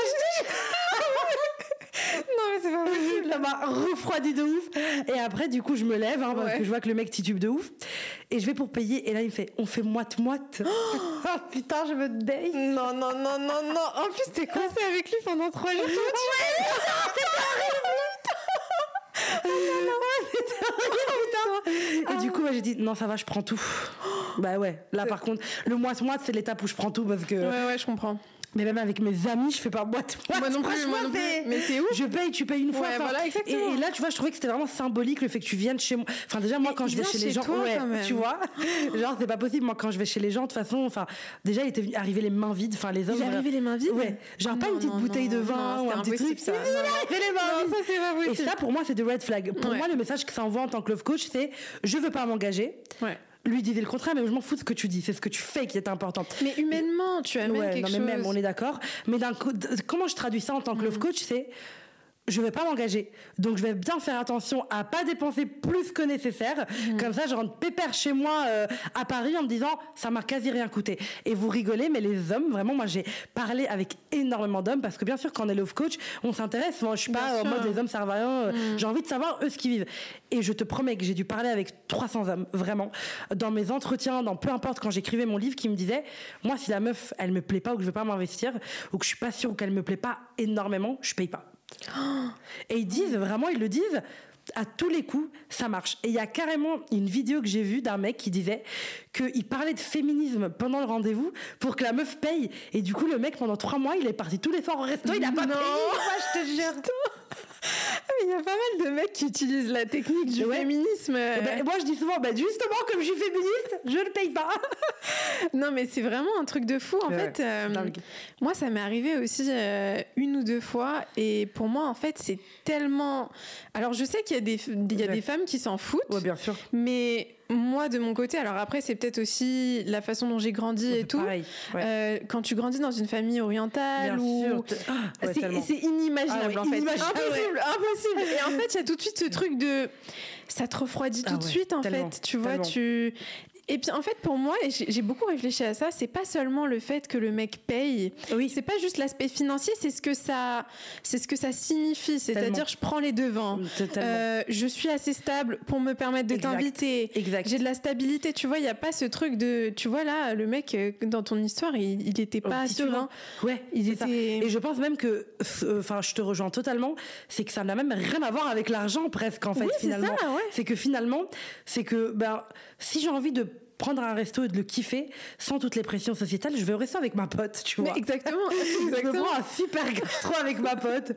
mais c'est pas possible. Ça m'a refroidi de ouf. Et après, du coup, je me lève hein, parce que je vois que le mec titube de ouf. Et je vais pour payer. Et là, il me fait, on fait moite-moite. oh putain, je te date. Non, non, non, non, non. En plus, t'es coincé avec lui pendant trois jours. Ouais, c'est horrible. Et du coup, j'ai dit non, ça va, je prends tout. bah ouais. Là, par contre, le moite-moite, c'est l'étape où je prends tout parce que. Ouais, ouais, je comprends. Mais même avec mes amis, je fais pas boîte. Moi non plus, moi non plus. Mais c'est où Je paye, tu payes une fois. voilà, et, là, tu vois, je trouvais que c'était vraiment symbolique le fait que tu viennes chez moi. Enfin, déjà, moi, quand je vais chez, les gens, ouais, tu vois, genre, c'est pas possible. Moi, quand je vais chez les gens, de toute façon, enfin, déjà, il était arrivé les mains vides. Enfin, les hommes. Il arrivé les mains vides? Ouais. Genre, pas une petite bouteille de vin ou un petit truc. Ça. Il les mains vides. Et ça, pour moi, c'est de red flag. Pour moi, le message que ça envoie en tant que love coach, c'est je veux pas m'engager. Ouais lui disait le contraire, mais je m'en fous de ce que tu dis, c'est ce que tu fais qui est important. Mais humainement, tu as ouais, quelque non, mais même, on est d'accord. Mais d'un comment je traduis ça en tant que love mm. coach, c'est je vais pas m'engager. Donc je vais bien faire attention à pas dépenser plus que nécessaire. Mhm. Comme ça, je rentre pépère chez moi euh, à Paris en me disant ça m'a quasi rien coûté. Et vous rigolez, mais les hommes, vraiment, moi j'ai parlé avec énormément d'hommes parce que bien sûr quand on est love coach, on s'intéresse. Moi, je suis pas en mode les hommes servent à rien. Mhm. J'ai envie de savoir eux ce qu'ils vivent. Et je te promets que j'ai dû parler avec 300 hommes, vraiment, dans mes entretiens, dans peu importe quand j'écrivais mon livre, qui me disaient moi si la meuf elle me plaît pas ou que je veux pas m'investir ou que je suis pas sûre ou qu'elle me plaît pas énormément, je paye pas. Et ils disent, vraiment, ils le disent, à tous les coups, ça marche. Et il y a carrément une vidéo que j'ai vue d'un mec qui disait qu'il parlait de féminisme pendant le rendez-vous pour que la meuf paye. Et du coup, le mec, pendant trois mois, il est parti tous les soirs au resto, il a pas payé. je te jure. Il y a pas mal de mecs qui utilisent la technique du féminisme. Eh ben, moi, je dis souvent, bah, justement, comme je suis féministe, je ne paye pas. non, mais c'est vraiment un truc de fou. En fait, euh, moi, ça m'est arrivé aussi euh, une ou deux fois. Et pour moi, en fait, c'est tellement. Alors, je sais qu'il y a des, il y a des femmes qui s'en foutent. Ouais, bien sûr. Mais moi, de mon côté, alors après, c'est peut-être aussi la façon dont j'ai grandi et tout. Pareil, euh, quand tu grandis dans une famille orientale, ou... Ah, c'est inimaginable ah en fait. Impossible, impossible. Et en fait, il y a tout de suite ce truc de ça te refroidit tout de suite en fait. Tu vois, tu et puis en fait, pour moi, j'ai beaucoup réfléchi à ça. C'est pas seulement le fait que le mec paye. Oui. C'est pas juste l'aspect financier. C'est ce que ça, c'est ce que ça signifie. C'est-à-dire, je prends les devants. Euh, je suis assez stable pour me permettre de t'inviter. J'ai de la stabilité. Tu vois, il y a pas ce truc de, tu vois là, le mec euh, dans ton histoire, il, il était pas serein. Ouais, il était. Et je pense même que, enfin, je te rejoins totalement. C'est que ça n'a même rien à voir avec l'argent presque en fait. Oui, finalement, c'est que finalement, c'est que ben si j'ai envie de prendre un resto et de le kiffer sans toutes les pressions sociétales, je vais au resto avec ma pote, tu vois. exactement, exactement. Je me prends un super gastro avec ma pote.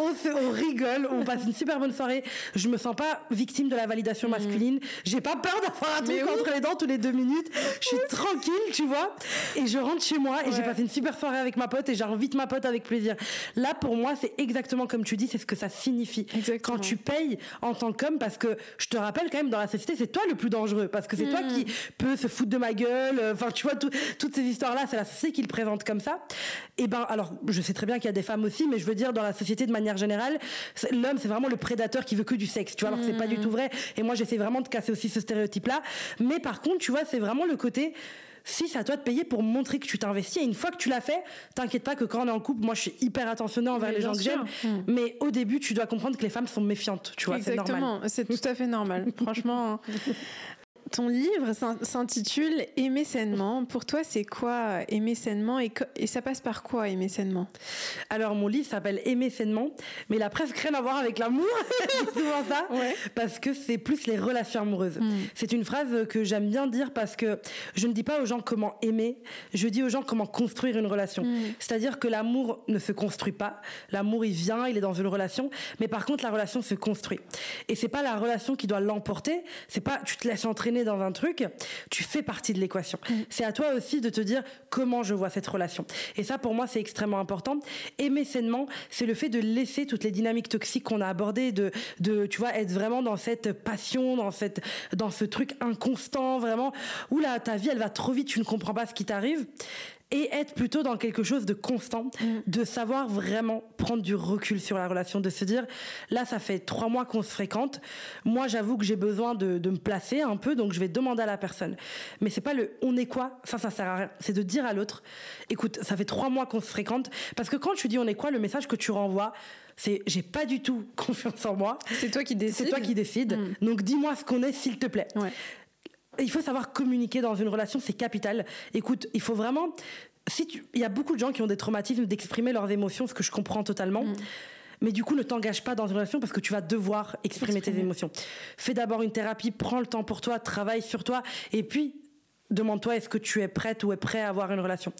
On, on rigole, on passe une super bonne soirée. Je me sens pas victime de la validation mm. masculine. J'ai pas peur d'avoir un truc entre les dents tous les deux minutes. Je suis tranquille, tu vois. Et je rentre chez moi et j'ai passé une super soirée avec ma pote et j'invite ma pote avec plaisir. Là, pour moi, c'est exactement comme tu dis, c'est ce que ça signifie. Exactement. Quand tu payes en tant qu'homme, parce que je te rappelle quand même, dans la société, c'est toi le plus dangereux. Parce que c'est toi mm. qui peux se foutre de ma gueule. Euh, enfin, tu vois, toutes ces histoires-là, c'est la société qui le présente comme ça. Et ben, alors, je sais très bien qu'il y a des femmes aussi, mais je veux dire, dans la société de manière générale, l'homme, c'est vraiment le prédateur qui veut que du sexe, tu vois, alors que c'est pas du tout vrai. Et moi, j'essaie vraiment de casser aussi ce stéréotype-là. Mais par contre, tu vois, c'est vraiment le côté si c'est à toi de payer pour montrer que tu t'investis. Et une fois que tu l'as fait, t'inquiète pas que quand on est en couple, moi je suis hyper attentionnée envers les gens que j'aime. Hmm. Mais au début, tu dois comprendre que les femmes sont méfiantes. Tu vois, Exactement, c'est tout à fait normal. Franchement, ton livre s'intitule Aimer sainement. Pour toi, c'est quoi aimer sainement et, et, ça passe par quoi aimer sainement? Alors, mon livre s'appelle Aimer sainement, mais il a presque rien à voir avec l'amour. souvent ça. Parce que c'est plus les relations amoureuses. Hmm. C'est une phrase que j'aime bien dire parce que je ne dis pas aux gens comment aimer, je dis aux gens comment construire une relation. Hmm. C'est-à-dire que l'amour ne se construit pas. L'amour, il vient, il est dans une relation. Mais par contre, la relation se construit. Et c'est pas la relation qui doit l'emporter. C'est pas tu te laisses entraîner dans un truc, tu fais partie de l'équation. Mm. C'est à toi aussi de te dire comment je vois cette relation. Et ça, pour moi, c'est extrêmement important. Aimer sainement, c'est le fait de laisser toutes les dynamiques toxiques qu'on a abordées, de, de, tu vois, être vraiment dans cette passion, dans cette, dans ce truc inconstant, vraiment, où là, ta vie, elle va trop vite, tu ne comprends pas ce qui t'arrive et être plutôt dans quelque chose de constant, mm. de savoir vraiment prendre du recul sur la relation, de se dire là ça fait trois mois qu'on se fréquente, moi j'avoue que j'ai besoin de, de, me placer un peu, donc je vais demander à la personne. Mais c'est pas le on est quoi, ça ça sert à rien, c'est de dire à l'autre écoute ça fait trois mois qu'on se fréquente, parce que quand tu dis on est quoi, le message que tu renvoies c'est j'ai pas du tout confiance en moi. C'est toi qui décides. C'est toi qui décides. Mm. Donc dis-moi ce qu'on est s'il te plaît. Ouais il faut savoir communiquer dans une relation, c'est capital. Écoute, il faut vraiment. Si tu, il y a beaucoup de gens qui ont des traumatismes d'exprimer leurs émotions, ce que je comprends totalement. Mm. Mais du coup, ne t'engage pas dans une relation parce que tu vas devoir exprimer, tes émotions. Fais d'abord une thérapie, prends le temps pour toi, travaille sur toi, et puis demande-toi est-ce que tu es prête ou est prêt à avoir une relation?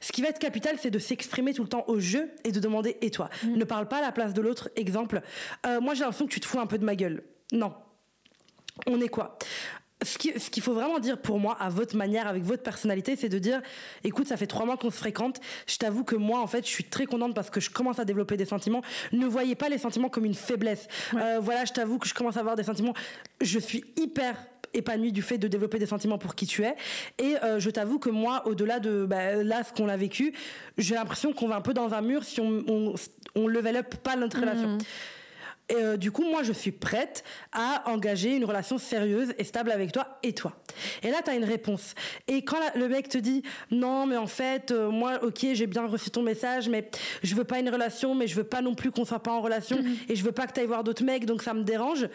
Ce qui va être capital, c'est de s'exprimer tout le temps au jeu et de demander et toi? Mm. Ne parle pas à la place de l'autre. Exemple, euh, moi j'ai l'impression que tu te fous un peu de ma gueule. Non. On est quoi? Ce qu'il faut vraiment dire pour moi, à votre manière, avec votre personnalité, c'est de dire, écoute, ça fait trois mois qu'on se fréquente. Je t'avoue que moi, en fait, je suis très contente parce que je commence à développer des sentiments. Ne voyez pas les sentiments comme une faiblesse. Euh, voilà, je t'avoue que je commence à avoir des sentiments. Je suis hyper épanoui du fait de développer des sentiments pour qui tu es. Et euh, je t'avoue que moi, au-delà de bah, là, ce qu'on a vécu, j'ai l'impression qu'on va un peu dans un mur si on, on, on level up pas notre mhm. relation. Et euh, du coup, moi, je suis prête à engager une relation sérieuse et stable avec toi et toi. Et là, tu as une réponse. Et quand le mec te dit, non, mais en fait, euh, moi, ok, j'ai bien reçu ton message, mais je veux pas une relation, mais je veux pas non plus qu'on soit pas en relation, mhm. et je veux pas que tu ailles voir d'autres mecs, donc ça me dérange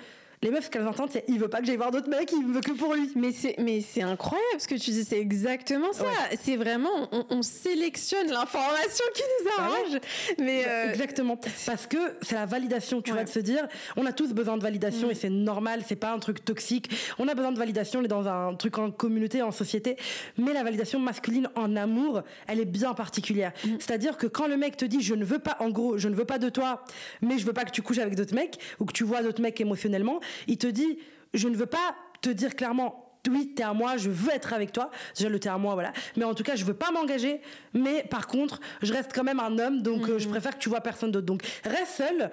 les meufs, ce qu'elles entendent, c'est il veut pas que j'aille voir d'autres mecs, il veut que pour lui. Mais c'est, mais c'est incroyable ce que tu dis, c'est exactement ça. C'est vraiment, on, sélectionne l'information qui nous bah arrange. Mais euh, Exactement. Parce que c'est la validation, tu vas de se dire, on a tous besoin de validation mm. et c'est normal, c'est pas un truc toxique. On a besoin de validation, on est dans un truc en communauté, en société. Mais la validation masculine en amour, elle est bien particulière. Mm. C'est-à-dire que quand le mec te dit, je ne veux pas, en gros, je ne veux pas de toi, mais je veux pas que tu couches avec d'autres mecs ou que tu vois d'autres mecs émotionnellement, il te dit, je ne veux pas te dire clairement oui, t'es à moi, je veux être avec toi. Déjà, le t'es à moi, voilà. Mais en tout cas, je veux pas m'engager. Mais par contre, je reste quand même un homme, donc euh, je mhm. préfère que tu vois personne d'autre. Donc, reste seul.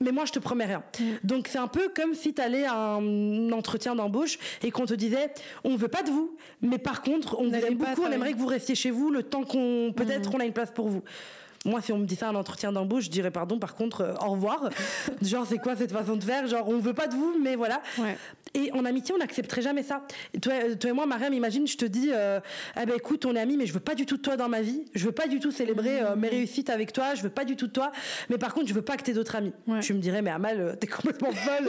Mais moi, je te promets rien. Mhm. Donc, c'est un peu comme si t'allais à un entretien d'embauche et qu'on te disait, on veut pas de vous, mais par contre, on vous aime beaucoup, on aimerait que vous restiez chez vous le temps qu'on, peut-être, mhm. on a une place pour vous. Moi, si on me dit ça à un entretien d'embauche, je dirais pardon, par contre, euh, au revoir. genre, c'est quoi cette façon de faire? Genre, on veut pas de vous, mais voilà. Et en amitié, on n'accepterait jamais ça. Toi, euh, toi et moi, Mariam, imagine, je te dis, euh, eh ben écoute, on est amis, mais je veux pas du tout de toi dans ma vie. Je veux pas du tout célébrer euh, mes réussites avec toi. Je veux pas du tout de toi. Mais par contre, je veux pas que t'aies d'autres amis. Tu me dirais, mais Amal, t'es complètement folle.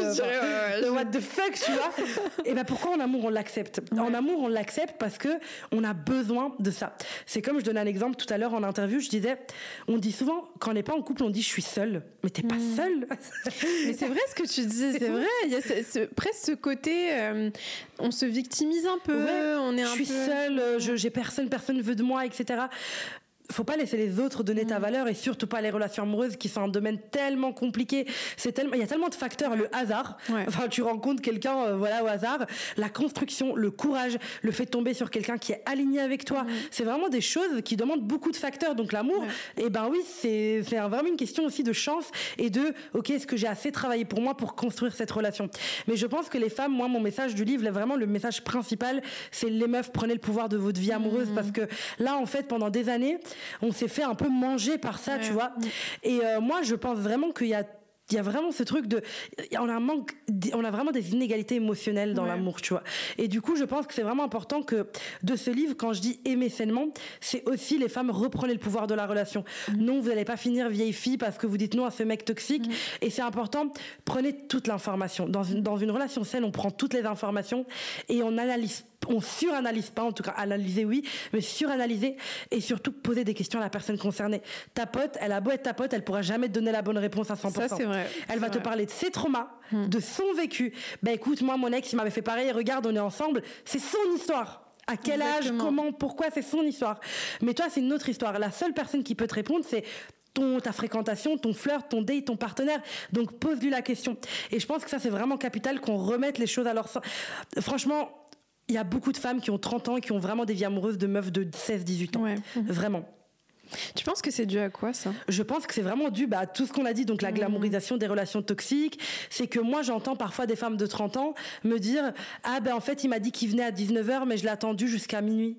what the fuck, tu vois? Et ben pourquoi en amour on l'accepte? En amour, on l'accepte parce que on a besoin de ça. C'est comme je donne un exemple tout à l'heure en interview, je disais, on dit souvent, quand on n'est pas en couple, on dit je suis seule. Mais t'es pas hmm. seule. mais c'est vrai ce que tu dis, c'est vrai. Il y a presque ce côté, euh, on se victimise un peu. on est je suis seule, euh, j'ai personne, personne ne veut de moi, etc faut pas laisser les autres donner ta mm. valeur et surtout pas les relations amoureuses qui sont un domaine tellement compliqué. C'est tellement, il y a tellement de facteurs. Le hasard. Enfin, tu rencontres quelqu'un, euh, voilà, au hasard. La construction, le courage, le fait de tomber sur quelqu'un qui est aligné avec toi. Mm. C'est vraiment des choses qui demandent beaucoup de facteurs. Donc l'amour, et eh ben oui, c'est, c'est vraiment une question aussi de chance et de, ok, est-ce que j'ai assez travaillé pour moi pour construire cette relation? Mais je pense que les femmes, moi, mon message du livre, là, vraiment, le message principal, c'est les meufs, prenez le pouvoir de votre vie amoureuse mm. parce que là, en fait, pendant des années, on s'est fait un peu manger par ça, tu vois. Et euh, moi, je pense vraiment qu'il y a il y a vraiment ce truc de on a un manque on a vraiment des inégalités émotionnelles dans l'amour tu vois et du coup je pense que c'est vraiment important que de ce livre quand je dis aimer sainement c'est aussi les femmes reprenez le pouvoir de la relation mm. non vous n'allez pas finir vieille fille parce que vous dites non à ce mec toxique mm. et c'est important prenez toute l'information dans une dans une relation saine on prend toutes les informations et on analyse on suranalyse pas, en tout cas analyser oui, mais suranalyser et surtout poser des questions à la personne concernée. Ta pote, elle a beau être ta pote, elle pourra jamais te donner la bonne réponse à 100%. Ça, c'est vrai. Elle va te parler de ses traumas, hmm. de son vécu. Ben écoute, moi mon ex, il m'avait fait pareil, regarde, on est ensemble, c'est son histoire. À quel âge, comment, pourquoi, c'est son histoire. Mais toi, c'est une autre histoire. La seule personne qui peut te répondre, c'est ton, ta fréquentation, ton flirt, ton date, ton partenaire. Donc pose-lui la question. Et je pense que ça, c'est vraiment capital qu'on remette les choses à leur sens. Franchement, il y a beaucoup de femmes qui ont 30 ans et qui ont vraiment des vies amoureuses de meufs de 16-18 ans. Ouais. Vraiment. Tu penses que c'est dû à quoi ça? Je pense que c'est vraiment dû bah, à tout ce qu'on a dit, donc la mmh. glamourisation des relations toxiques. C'est que moi j'entends parfois des femmes de 30 ans me dire Ah ben en fait il m'a dit qu'il venait à 19h mais je l'ai attendu jusqu'à minuit.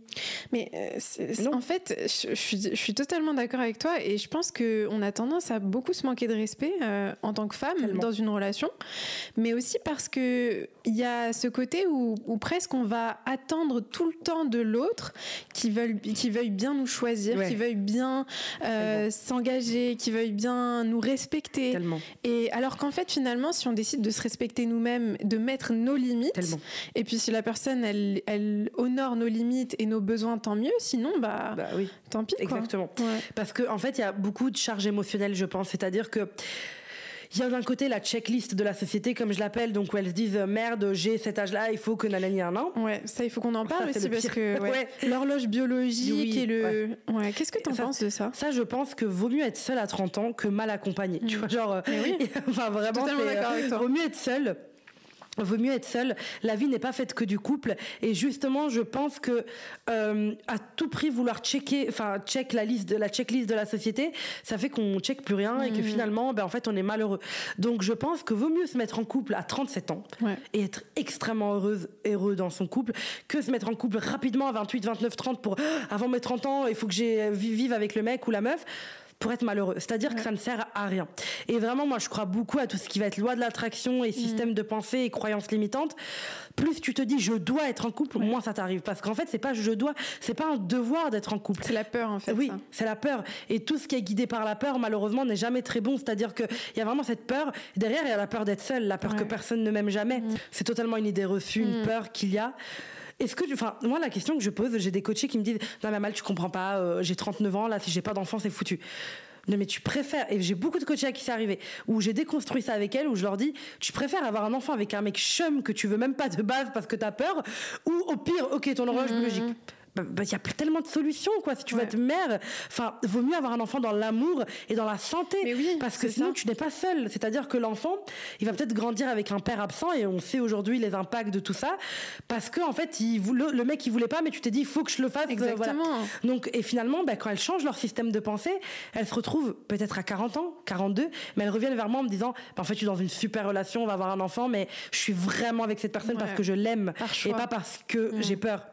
Mais euh, en fait je, je, suis, totalement d'accord avec toi et je pense qu'on a tendance à beaucoup se manquer de respect euh, en tant que femme dans une relation, mais aussi parce que il y a ce côté où, où, presque on va attendre tout le temps de l'autre qui veuille, qui veuille bien nous choisir, qui veuille bien euh, s'engager, qui veuillent bien nous respecter. Et alors qu'en fait, finalement, si on décide de se respecter nous-mêmes, de mettre nos limites, et puis si la personne, elle, elle honore nos limites et nos besoins, tant mieux. Sinon, bah, bah oui. tant pis. Exactement. Parce qu'en en fait, il y a beaucoup de charges émotionnelles, je pense. C'est-à-dire que y a d'un côté la checklist de la société, comme je l'appelle, donc où elles se disent merde, j'ai cet âge-là, il faut que nanani un an. Ouais, ça il faut qu'on en parle aussi parce que l'horloge biologique et le. Ouais. Qu'est-ce que tu en penses de ça? Ça, je pense que vaut mieux être seul à 30 ans que mal accompagné. Tu mm. vois, genre. Oui. enfin, vraiment, c'est, euh, vaut mieux être seul vaut mieux être seul. La vie n'est pas faite que du couple. Et justement, je pense que euh, à tout prix vouloir checker, enfin check la liste de la checklist de la société, ça fait qu'on check plus rien et que mhm. finalement, ben en fait, on est malheureux. Donc, je pense que vaut mieux se mettre en couple à 37 ans et être extrêmement heureuse, heureux dans son couple, que se mettre en couple rapidement à 28, 29, 30 pour avant mes 30 ans, il faut que j'ai vive avec le mec ou la meuf pour être malheureux. C'est-à-dire que ça ne sert à rien. Et vraiment, moi, je crois beaucoup à tout ce qui va être loi de l'attraction et système mm. de pensée et croyances limitantes. Plus tu te dis je dois être en couple, moins ça t'arrive. Parce qu'en fait, c'est pas je dois, c'est pas un devoir d'être en couple. C'est la peur, en fait. Oui, c'est la peur. Et tout ce qui est guidé par la peur, malheureusement, n'est jamais très bon. C'est-à-dire qu'il y a vraiment cette peur. Derrière, il y a la peur d'être seul, la peur que personne ne m'aime jamais. Mm. C'est totalement une idée reçue, une mm. peur qu'il y a. Est-ce que, enfin, moi, la question que je pose, j'ai des coachés qui me disent, non, mais mal, tu comprends pas, euh, j'ai 39 ans, là, si j'ai pas d'enfant, c'est foutu. Non, mais tu préfères, et j'ai beaucoup de coachés à qui c'est arrivé, où j'ai déconstruit ça avec elles, où je leur dis, tu préfères avoir un enfant avec un mec chum que tu veux même pas de base parce que t'as peur, ou au pire, ok, ton horloge mmh. biologique? Bah, bah, il y a tellement de solutions quoi. Si tu veux être mère enfin vaut mieux avoir un enfant dans l'amour et dans la santé. Parce que sinon tu n'es pas seule. C'est-à-dire que l'enfant il va peut-être grandir avec un père absent et on sait aujourd'hui les impacts de tout ça. Parce que en fait il, le, mec il voulait pas mais tu t'es dit il faut que je le fasse exactement. Donc et finalement bah, quand elles changent leur système de pensée elles se retrouvent peut-être à 40 ans 42 mais elles reviennent vers moi en me disant bah, en fait je suis dans une super relation on va avoir un enfant mais je suis vraiment avec cette personne parce que je l'aime et pas parce que mm. j'ai peur.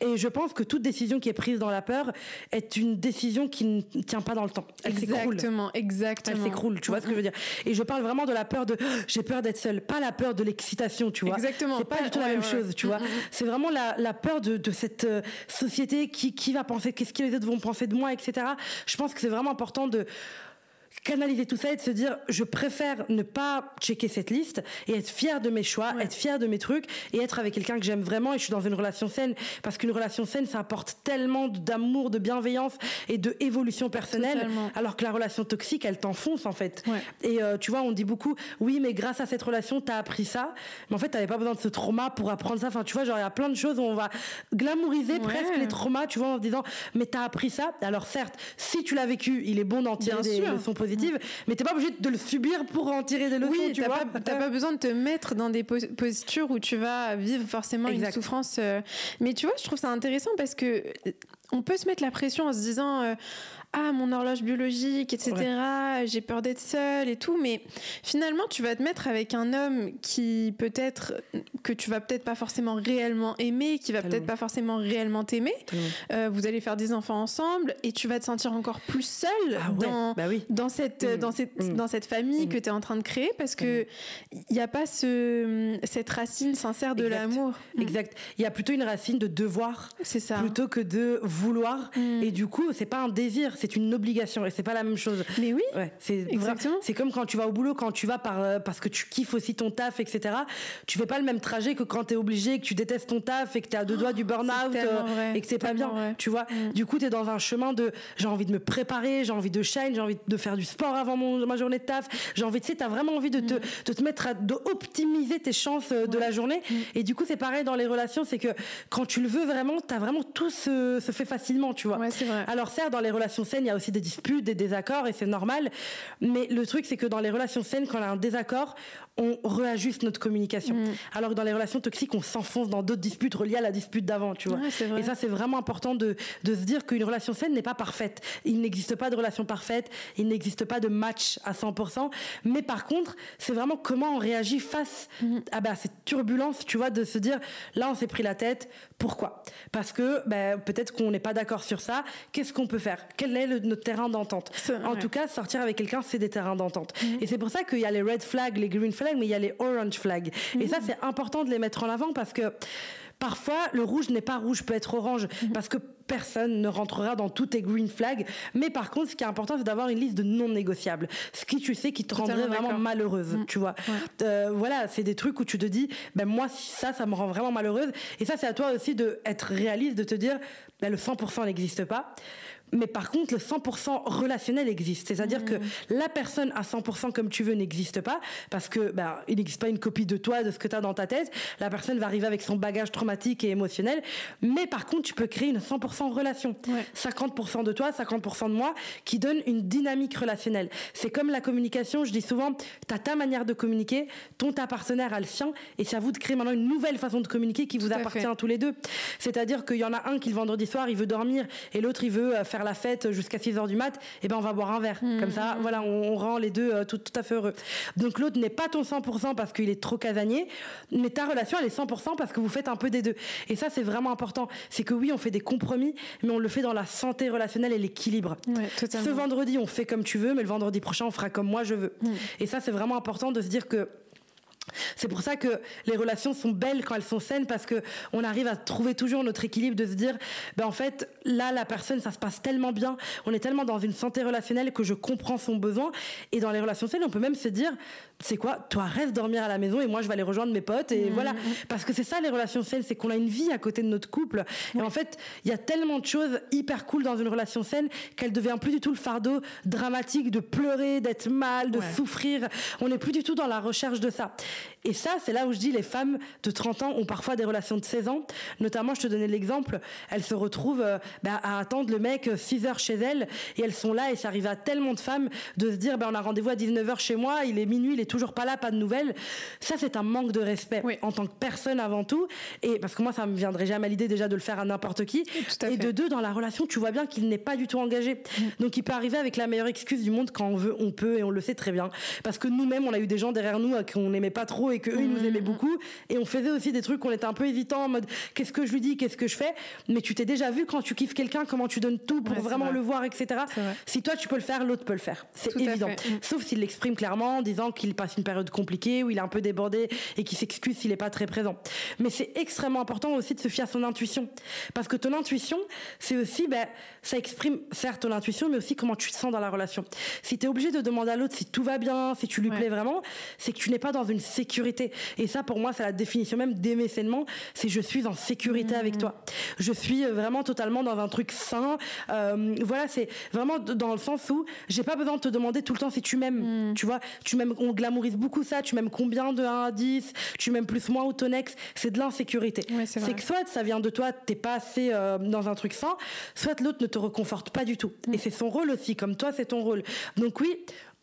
Et je pense que toute décision qui est prise dans la peur est une décision qui ne tient pas dans le temps. Elle exactement, exactement. Elle s'écroule, tu vois ce que je veux dire. Et je parle vraiment de la peur de j'ai peur d'être seule, pas la peur de l'excitation, tu vois. Exactement. C'est pas du tout la même chose, tu vois. C'est vraiment la, la, peur de, de cette euh, société qui, qui va penser, qu'est-ce que les autres vont penser de moi, etc. Je pense que c'est vraiment important de canaliser tout ça et de se dire je préfère ne pas checker cette liste et être fier de mes choix, être fier de mes trucs et être avec quelqu'un que j'aime vraiment et je suis dans une relation saine. Parce qu'une relation saine ça apporte tellement d'amour, de bienveillance et de évolution personnelle alors que la relation toxique elle t'enfonce en fait. Et euh, tu vois on dit beaucoup oui mais grâce à cette relation t'as appris ça. Mais en fait t'avais pas besoin de ce trauma pour apprendre ça. Enfin tu vois genre il y a plein de choses où on va glamouriser presque les traumas tu vois en se disant mais t'as appris ça. Alors certes si tu l'as vécu il est bon d'en tirer des leçons positive, mais t'es pas obligé de le subir pour en tirer des leçons. Oui, tu vois. Pas, t'as pas besoin de te mettre dans des postures où tu vas vivre forcément une souffrance. Euh. Mais tu vois, je trouve ça intéressant parce que on peut se mettre la pression en se disant euh, ah mon horloge biologique etc j'ai peur d'être seule et tout mais finalement tu vas te mettre avec un homme qui peut-être que tu vas peut-être pas forcément réellement aimer qui va peut-être pas forcément réellement t'aimer. Euh, vous allez faire des enfants ensemble et tu vas te sentir encore plus seule ah dans bah dans cette mmh. dans cette mmh. dans cette famille mmh. que tu es en train de créer parce que il n'y a pas ce cette racine sincère de l'amour. Exact. Il y a plutôt une racine de devoir c'est ça. plutôt que de vouloir. Et du coup c'est pas un désir c'est une obligation et c'est pas la même chose mais oui ouais, c'est exactement c'est comme quand tu vas au boulot quand tu vas par euh, parce que tu kiffes aussi ton taf etc tu fais pas le même trajet que quand t'es obligé que tu détestes ton taf et que t'es à deux doigts du burn out euh, et que c'est pas bien tu vois mm. du coup t'es dans un chemin de j'ai envie de me préparer j'ai envie de shine j'ai envie de faire du sport avant mon, ma journée de taf j'ai envie tu sais t'as vraiment envie de te, mm. de te mettre à d'optimiser tes chances euh, de la journée et du coup c'est pareil dans les relations c'est que quand tu le veux vraiment t'as vraiment tout se, se fait facilement, tu vois. Ouais, c'est vrai. Alors certes, dans les relations il y a aussi des disputes, des désaccords, et c'est normal. Mais le truc, c'est que dans les relations saines, quand on a un désaccord, on réajuste notre communication. Mm. Alors que dans les relations toxiques, on s'enfonce dans d'autres disputes reliées à la dispute d'avant, tu vois. et ça, c'est vraiment important de, de se dire qu'une relation saine n'est pas parfaite. Il n'existe pas de relation parfaite, il n'existe pas de match à 100%. Mais par contre, c'est vraiment comment on réagit face mm. à bah, cette turbulence, tu vois, de se dire, là, on s'est pris la tête. Pourquoi? Parce que bah, peut-être qu'on n'est pas d'accord sur ça. Qu'est-ce qu'on peut faire? Quel est notre terrain d'entente? En tout cas, sortir avec quelqu'un, c'est des terrains d'entente. Mm. Et c'est pour ça qu'il y a les red flags, les green flags mais il y a les orange flags. Et ça, c'est important de les mettre en avant parce que parfois, le rouge n'est pas rouge, peut être orange, mhm. parce que personne ne rentrera dans tous tes green flags. Mais par contre, ce qui est important, c'est d'avoir une liste de non négociables. Ce qui, tu sais, qui te rendrait vraiment malheureuse, mhm. tu vois. Euh, voilà, c'est des trucs où tu te dis, ben moi, ça, ça me rend vraiment malheureuse. Et ça, c'est à toi aussi d'être réaliste, de te dire, ben, le 100% n'existe pas. Mais par contre, le 100% relationnel existe. C'est-à-dire que mmh. la personne à 100% comme tu veux n'existe pas parce que ben, il n'existe pas une copie de toi, de ce que tu as dans ta tête. La personne va arriver avec son bagage traumatique et émotionnel. Mais par contre, tu peux créer une 100% 50% relation. 50% de toi, 50% de moi, qui donne une dynamique relationnelle. C'est comme la communication, je dis souvent, tu as ta manière de communiquer, ton ta partenaire a le sien, et c'est à vous de créer maintenant une nouvelle façon de communiquer qui vous appartient à tous les deux. C'est-à-dire qu'il y en a un qui le vendredi soir, il veut dormir, et l'autre il veut euh, faire la fête jusqu'à 6 heures du mat, et ben on va boire un verre. Comme ça, mmh. voilà, on, rend les deux euh, tout, tout à fait heureux. Donc l'autre n'est pas ton 100% parce qu'il est trop casanier, mais ta relation elle est 100% parce que vous faites un peu des deux. Et ça c'est vraiment important. C'est que oui, on fait des compromis, mais on le fait dans la santé relationnelle et l'équilibre. Ce vendredi, on fait comme tu veux, mais le vendredi prochain, on fera comme moi je veux. Et ça, c'est vraiment important de se dire que c'est pour ça que les relations sont belles quand elles sont saines parce que on arrive à trouver toujours notre équilibre de se dire ben en fait là la personne ça se passe tellement bien on est tellement dans une santé relationnelle que je comprends son besoin. Et dans les relations saines on peut même se dire c'est quoi toi reste dormir à la maison et moi je vais aller rejoindre mes potes et mmh. voilà. Parce que c'est ça les relations saines c'est qu'on a une vie à côté de notre couple. Et en fait il y a tellement de choses hyper cool dans une relation saine qu'elle devient plus du tout le fardeau dramatique de pleurer d'être mal de souffrir. On n'est plus du tout dans la recherche de ça. Et ça, c'est là où je dis les femmes de 30 ans ont parfois des relations de 16 ans. Notamment, je te donnais l'exemple, elles se retrouvent euh, bah, à attendre le mec 6 heures chez elles et elles sont là et ça arrive à tellement de femmes de se dire bah, on a rendez-vous à 19h chez moi, il est minuit, il est toujours pas là, pas de nouvelles. Ça, c'est un manque de respect en tant que personne avant tout. Et parce que moi, ça me viendrait jamais à l'idée déjà de le faire à n'importe qui. et de deux, dans la relation, tu vois bien qu'il n'est pas du tout engagé. Mm. Donc, il peut arriver avec la meilleure excuse du monde quand on veut, on peut et on le sait très bien. Parce que nous-mêmes, on a eu des gens derrière nous qu'on n'aimait pas trop et qu'eux, ils nous aimaient mm. beaucoup. Et on faisait aussi des trucs qu'on était un peu hésitant en mode qu'est-ce que je lui dis, qu'est-ce que je fais? Mais tu t'es déjà vu quand tu kiffes quelqu'un, comment tu donnes tout pour vraiment le voir, etc. Si toi tu peux le faire, l'autre peut le faire. C'est évident. Mm. Sauf s'il l'exprime clairement en disant qu'il passe une période compliquée, où il est un peu débordé et qu'il s'excuse s'il n'est pas très présent. Mais c'est extrêmement important aussi de se fier à son intuition. Parce que ton intuition, c'est aussi, ben, ça exprime certes ton intuition, mais aussi comment tu te sens dans la relation. Si tu es obligé de demander à l'autre si tout va bien, si tu lui plais vraiment, c'est que tu n'es pas dans une sécurité. Et ça, pour moi, c'est la définition même d'aimer sainement, c'est je suis en sécurité avec mmh. toi. Je suis euh, vraiment totalement dans un truc sain. Euh, voilà, c'est vraiment dans le sens où j'ai pas besoin de te demander tout le temps si tu m'aimes. Mmh. Tu vois, tu m'aimes, on glamourise beaucoup ça. Tu m'aimes combien de 1 à 10 Tu m'aimes plus moi ou ton ex C'est de l'insécurité. c'est que soit ça vient de toi, t'es pas assez euh, dans un truc sain, soit l'autre ne te reconforte pas du tout. Mmh. Et c'est son rôle aussi, comme toi, c'est ton rôle. Donc oui,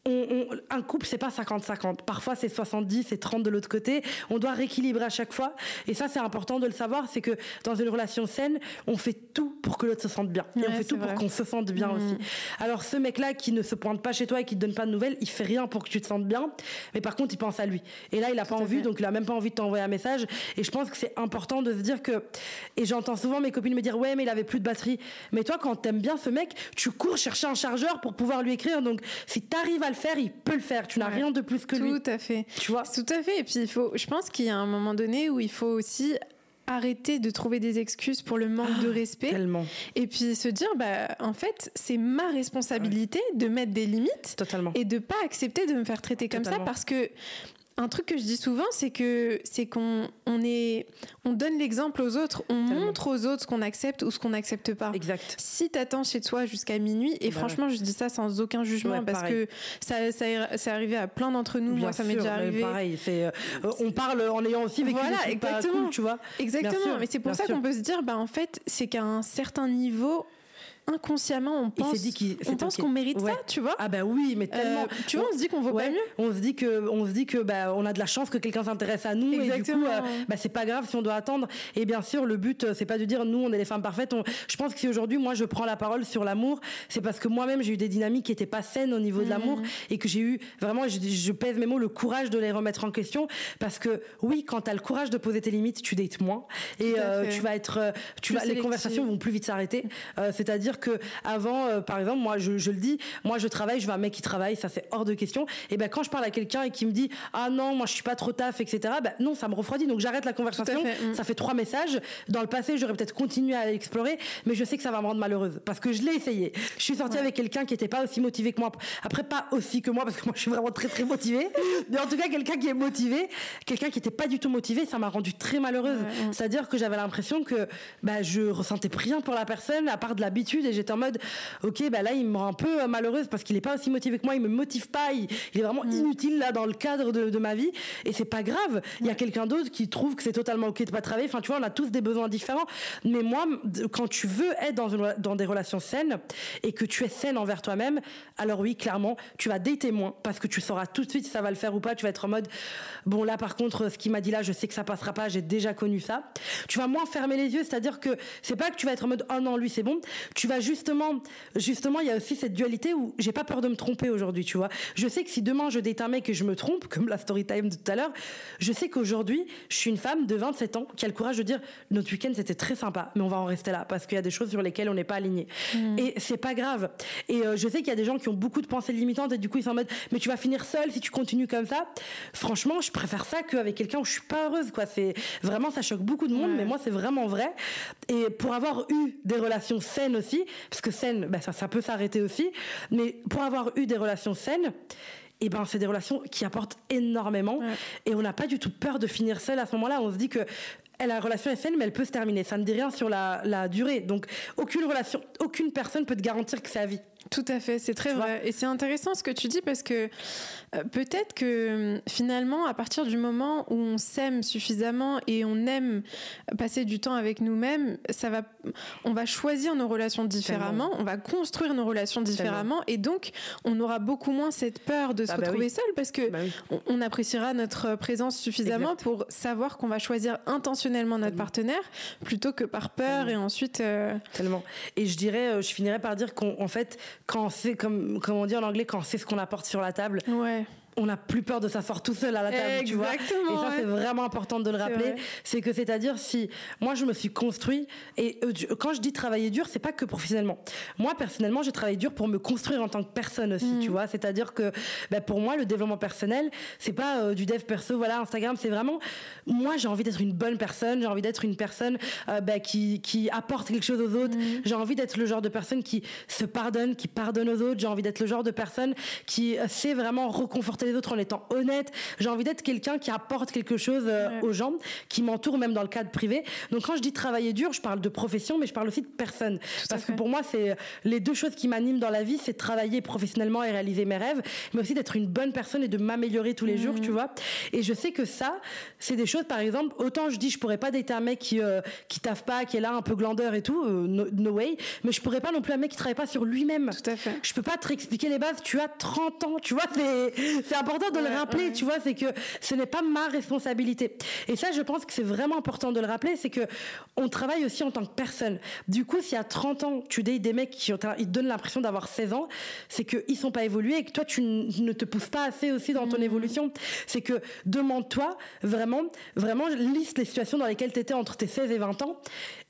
un couple, c'est pas 50-50. Parfois, c'est 70 et 30 de l'autre côté. On doit rééquilibrer à chaque fois. Et ça, c'est important de le savoir. C'est que dans une relation saine, on fait tout pour que l'autre se sente bien. Et on fait tout pour qu'on se sente bien mmh. aussi. Alors, ce mec-là qui ne se pointe pas chez toi et qui te donne pas de nouvelles, il fait rien pour que tu te sentes bien. Mais par contre, il pense à lui. Et là, il a pas envie, donc il a même pas envie de t'envoyer un message. Et je pense que c'est important de se dire que, et j'entends souvent mes copines me dire, ouais, mais il avait plus de batterie. Mais toi, quand t'aimes bien ce mec, tu cours chercher un chargeur pour pouvoir lui écrire. Donc, si t'arrives à faire, il peut le faire. Tu n'as rien de plus que lui. Tout à fait. Tu vois Tout à fait. Et puis, il faut, je pense qu'il y a un moment donné où il faut aussi arrêter de trouver des excuses pour le manque de ah, respect. Tellement. Et puis se dire, bah, en fait, c'est ma responsabilité de mettre des limites. Totalement. Et de pas accepter de me faire traiter comme ça parce que un truc que je dis souvent, c'est que c'est qu'on on est, on donne l'exemple aux autres, on montre aux autres ce qu'on accepte ou ce qu'on n'accepte pas. Exact. Si t'attends chez toi jusqu'à minuit, et bah franchement, je dis ça sans aucun jugement parce que ça, ça, c'est arrivé à plein d'entre nous. Moi, ça m'est déjà arrivé. Pareil, c'est, euh, on parle en ayant aussi vécu voilà, exactement. Pas tu vois. Exactement. Mais c'est pour ça qu'on peut se dire, bah en fait, c'est qu'à un certain niveau, inconsciemment on pense on qu'on mérite ça tu vois? Ah bah oui mais tellement. euh, tu vois on se dit qu'on vaut pas mieux. On se dit que on se dit que bah on a de la chance que quelqu'un s'intéresse à nous et du coup euh, bah c'est pas grave si on doit attendre. Et bien sûr le but euh, c'est pas de dire nous on est les femmes parfaites. Je pense que si aujourd'hui moi je prends la parole sur l'amour c'est parce que moi-même j'ai eu des dynamiques qui étaient pas saines au niveau de l'amour mhm. et que j'ai eu vraiment je, je, pèse mes mots le courage de les remettre en question. Parce que oui quand tu as le courage de poser tes limites tu dates moins. Et tu vas être tu vas les conversations vont plus vite s'arrêter. C'est-à-dire que avant, euh, par exemple, moi, je, le dis, moi, je travaille, je veux un mec qui travaille, ça c'est hors de question. Et ben quand je parle à quelqu'un et qui me dit ah non, moi je suis pas trop taf, etc. Ben non, ça me refroidit, donc j'arrête la conversation. Mm. Ça fait trois messages. Dans le passé, j'aurais peut-être continué à explorer, mais je sais que ça va me rendre malheureuse parce que je l'ai essayé. Je suis sortie avec quelqu'un qui était pas aussi motivé que moi. Après, pas aussi que moi parce que moi je suis vraiment très très motivée. mais en tout cas, quelqu'un qui est motivé, quelqu'un qui était pas du tout motivé, ça m'a rendu très malheureuse. C'est-à-dire que j'avais l'impression que bah, je ressentais rien pour la personne à part de l'habitude et j'étais en mode, ok, bah là, il me rend un peu euh, malheureuse parce qu'il est pas aussi motivé que moi, il me motive pas, il, est vraiment mm. inutile là dans le cadre de, ma vie et c'est pas grave. Il y a quelqu'un d'autre qui trouve que c'est totalement ok de pas travailler. Enfin, tu vois, on a tous des besoins différents. Mais moi, quand tu veux être dans, dans des relations saines et que tu es saine envers toi-même, alors oui, clairement, tu vas dater moins parce que tu sauras tout de suite si ça va le faire ou pas. Tu vas être en mode, bon là, par contre, ce qu'il m'a dit là, je sais que ça passera pas, j'ai déjà connu ça. Tu vas moins fermer les yeux, c'est-à-dire que c'est pas que tu vas être en mode, oh non, lui c'est bon. Tu vas justement, justement, il y a aussi cette dualité où j'ai pas peur de me tromper aujourd'hui, tu vois. Je sais que si demain je date un mec et je me trompe, comme la story time de tout à l'heure, je sais qu'aujourd'hui, je suis une femme de 27 ans qui a le courage de dire, notre week-end c'était très sympa, mais on va en rester là parce qu'il y a des choses sur lesquelles on n'est pas aligné. Mm. Et c'est pas grave. Et euh, je sais qu'il y a des gens qui ont beaucoup de pensées limitantes et du coup ils sont en mode, mais tu vas finir seule si tu continues comme ça. Franchement, je préfère ça qu'avec quelqu'un où je suis pas heureuse, quoi. C'est vraiment, ça choque beaucoup de monde, mais moi c'est vraiment vrai. Et pour avoir eu des relations saines aussi, parce que saines, ben, ça, ça peut s'arrêter aussi, mais pour avoir eu des relations saines, et eh ben c'est des relations qui apportent énormément. Et on n'a pas du tout peur de finir seul à ce moment-là. On se dit que la relation est saine mais elle peut se terminer. Ça ne dit rien sur la, la durée. Donc aucune relation aucune personne peut te garantir que c'est à vie. Tout à fait, c'est très vrai. Et c'est intéressant ce que tu dis parce que euh, peut-être que finalement, à partir du moment où on s'aime suffisamment et on aime passer du temps avec nous-mêmes, ça va, on va choisir nos relations différemment, on va construire nos relations différemment et donc on aura beaucoup moins cette peur de se ah bah retrouver seul parce que bah on, appréciera notre présence suffisamment pour savoir qu'on va choisir intentionnellement notre partenaire plutôt que par peur et ensuite. Euh, Tellement. Et je dirais, euh, je finirais par dire qu'en fait, quand c'est comme, comme on dit en anglais, quand c'est ce qu'on apporte sur la table. Ouais on n'a plus peur de s'asseoir tout seul à la table, tu vois. Et ça, c'est vraiment important de le rappeler. C'est que, c'est-à-dire, si moi, je me suis construit, et euh, quand je dis travailler dur, c'est pas que professionnellement. Moi, personnellement, j'ai travaillé dur pour me construire en tant que personne aussi, mm. tu vois. C'est-à-dire que, bah, pour moi, le développement personnel, c'est pas euh, du dev perso, voilà, Instagram, c'est vraiment, moi, j'ai envie d'être une bonne personne, j'ai envie d'être une personne euh, bah, qui, qui apporte quelque chose aux autres, mm. j'ai envie d'être le genre de personne qui se pardonne, qui pardonne aux autres, j'ai envie d'être le genre de personne qui sait vraiment reconforter les autres en étant honnête. J'ai envie d'être quelqu'un qui apporte quelque chose euh, aux gens, qui m'entoure même dans le cadre privé. Donc quand je dis travailler dur, je parle de profession, mais je parle aussi de personne. Parce que pour moi, c'est les deux choses qui m'animent dans la vie, c'est travailler professionnellement et réaliser mes rêves, mais aussi d'être une bonne personne et de m'améliorer tous les jours, tu mhm. vois. Et je sais que ça, c'est des choses, par exemple, autant je dis, je pourrais pas dater un mec qui euh, qui taffe pas, qui est là un peu glandeur et tout, euh, no, way, mais je pourrais pas non plus un mec qui travaille pas sur lui-même. Tout à fait. Je peux pas te réexpliquer les bases. Tu as 30 ans, tu vois, c'est important de le rappeler, tu vois, c'est que ce n'est pas ma responsabilité. Et ça, je pense que c'est vraiment important de le rappeler, c'est que on travaille aussi en tant que personne. Du coup, si à 30 ans, tu dates des mecs qui ont, ils te donnent l'impression d'avoir 16 ans, c'est qu'ils sont pas évolués et que toi, tu ne te pousses pas assez aussi dans ton mmh. évolution. C'est que demande-toi vraiment, vraiment, liste les situations dans lesquelles tu étais entre tes 16 et 20 ans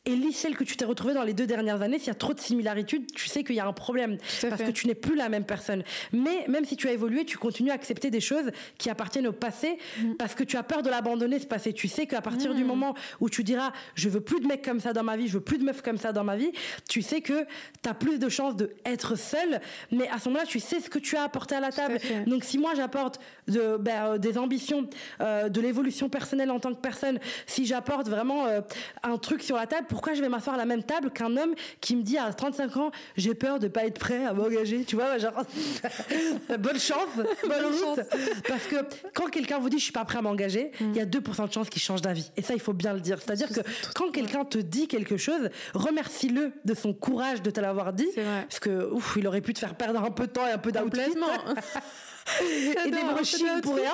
et lis celle que tu t'es retrouvée dans les deux dernières années, s'il y a trop de similarités, tu sais qu'il y a un problème. Parce que tu n'es plus la même personne. Mais même si tu as évolué, tu continues à accepter des choses qui appartiennent au passé mm. parce que tu as peur de l'abandonner, ce passé. Tu sais qu'à partir du mm. moment où tu diras je veux plus de mecs comme ça dans ma vie, je veux plus de meufs comme ça dans ma vie, tu sais que tu as plus de chances d'être seule. Mais à ce moment-là, tu sais ce que tu as apporté à la table. Donc si moi j'apporte de, ben, euh, des ambitions, euh, de l'évolution personnelle en tant que personne, si j'apporte vraiment euh, un truc sur la table, pourquoi je vais m'asseoir à la même table qu'un homme qui me dit à 35 ans, j'ai peur de pas être prêt à m'engager, tu vois, genre, bonne chance, bonne route. Parce que quand quelqu'un vous dit, je suis pas prêt à m'engager, mm. il y a 2% de chances qu'il change d'avis. Et ça, il faut bien le dire. C'est-à-dire que quand quelqu'un te dit quelque chose, remercie-le de son courage de te l'avoir dit. Parce que, ouf, il aurait pu te faire perdre un peu de temps et un peu d'outfit. et des brochures pour rien.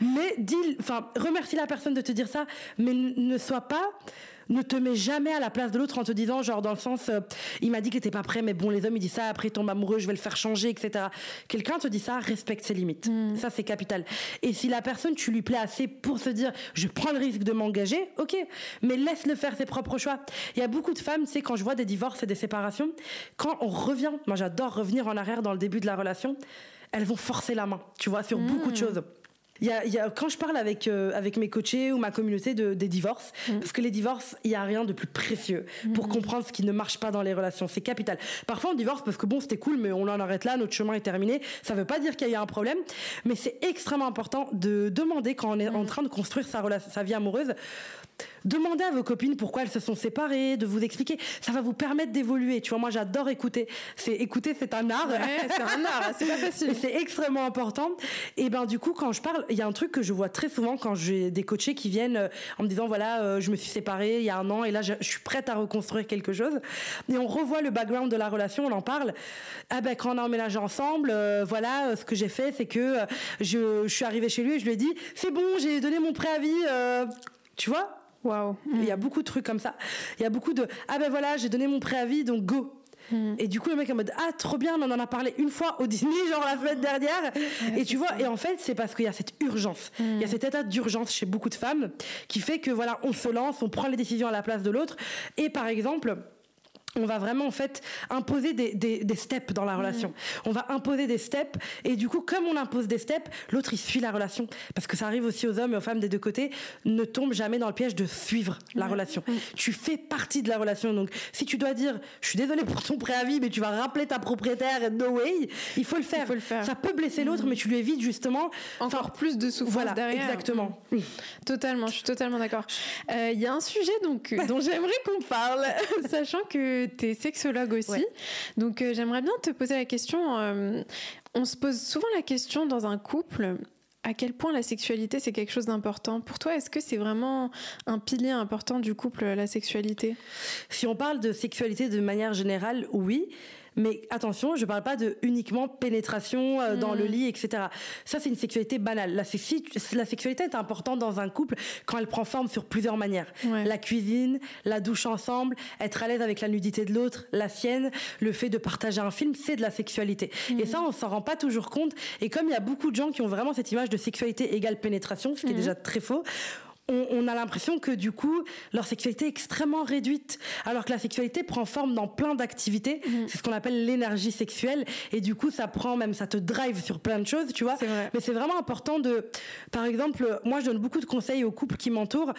Mais dis, enfin, remercie la personne de te dire ça, mais ne sois pas ne te mets jamais à la place de l'autre en te disant, genre, dans le sens, euh, il m'a dit qu'il était pas prêt, mais bon, les hommes, ils disent ça, après, il tombe amoureux, je vais le faire changer, etc. Quelqu'un te dit ça, respecte ses limites. Mm. Ça, c'est capital. Et si la personne, tu lui plais assez pour se dire, je prends le risque de m'engager, ok, mais laisse-le faire ses propres choix. Il y a beaucoup de femmes, tu sais, quand je vois des divorces et des séparations, quand on revient, moi, j'adore revenir en arrière dans le début de la relation, elles vont forcer la main, tu vois, sur beaucoup de mm. choses y a, y a, quand je parle avec, euh, avec mes coachés ou ma communauté de, des divorces, mm. parce que les divorces, il n'y a rien de plus précieux pour mm. comprendre ce qui ne marche pas dans les relations. C'est capital. Parfois, on divorce parce que bon, c'était cool, mais on en arrête là, notre chemin est terminé. Ça ne veut pas dire qu'il y a un problème, mais c'est extrêmement important de demander quand on est en mm. train de construire sa, sa vie amoureuse Demandez à vos copines pourquoi elles se sont séparées, de vous expliquer. Ça va vous permettre d'évoluer. Tu vois, moi, j'adore écouter. C'est écouter, c'est un art. c'est un art. C'est pas facile. C'est extrêmement important. Et ben, du coup, quand je parle, il y a un truc que je vois très souvent quand j'ai des coachés qui viennent euh, en me disant voilà, euh, je me suis séparée il y a un an et là, je, suis prête à reconstruire quelque chose. Et on revoit le background de la relation, on en parle. Ah ben, quand on a emménagé ensemble, euh, voilà, ce que j'ai fait, c'est que je, je, suis arrivée chez lui et je lui ai dit c'est bon, j'ai donné mon préavis. tu vois? Il y a beaucoup de trucs comme ça. Il y a beaucoup de ah ben voilà, j'ai donné mon préavis donc go. Hmm. Et du coup, le mec est en mode Ah, trop bien, on en a parlé une fois au Disney, genre la semaine dernière. et tu vois, et en fait, c'est parce qu'il y a cette urgence. Il y a hmm. cet état d'urgence chez beaucoup de femmes qui fait que voilà, on se lance, on prend les décisions à la place de l'autre. Et par exemple, on va vraiment en fait imposer des, des, steps dans la mmh. relation. On va imposer des steps et du coup comme on impose des steps, l'autre il suit la relation parce que ça arrive aussi aux hommes et aux femmes des deux côtés, ne tombe jamais dans le piège de suivre la mmh. relation. Mmh. Tu fais partie de la relation donc si tu dois dire je suis désolé pour ton préavis mais tu vas rappeler ta propriétaire no way, il faut le faire. Il faut le faire. Ça peut blesser l'autre mais tu lui évites justement encore plus de souffrance voilà, derrière. Exactement. Totalement, je suis totalement d'accord. Euh, il y a un sujet donc dont j'aimerais qu'on parle sachant que tu es sexologue aussi. Donc euh, j'aimerais bien te poser la question. Euh, on se pose souvent la question dans un couple. À quel point la sexualité c'est quelque chose d'important Pour toi, est-ce que c'est vraiment un pilier important du couple, la sexualité? Si on parle de sexualité de manière générale, oui. Mais attention, je parle pas de uniquement pénétration euh, dans le mm. lit, etc. Ça, c'est une sexualité banale. La, la, sexualité est importante dans un couple quand elle prend forme sur plusieurs manières. La cuisine, la douche ensemble, être à l'aise avec la nudité de l'autre, la sienne, le fait de partager un film, c'est de la sexualité. Et mm. ça, on s'en rend pas toujours compte. Et comme il y a beaucoup de gens qui ont vraiment cette image de sexualité égale pénétration, ce qui est mm. déjà très faux, on, a l'impression que du coup leur sexualité est extrêmement réduite alors que la sexualité prend forme dans plein d'activités. Mhm. c'est ce qu'on appelle l'énergie sexuelle. Et du coup ça prend même ça te drive sur plein de choses tu vois. Mais c'est vraiment important de par exemple moi je donne beaucoup de conseils aux couples qui m'entourent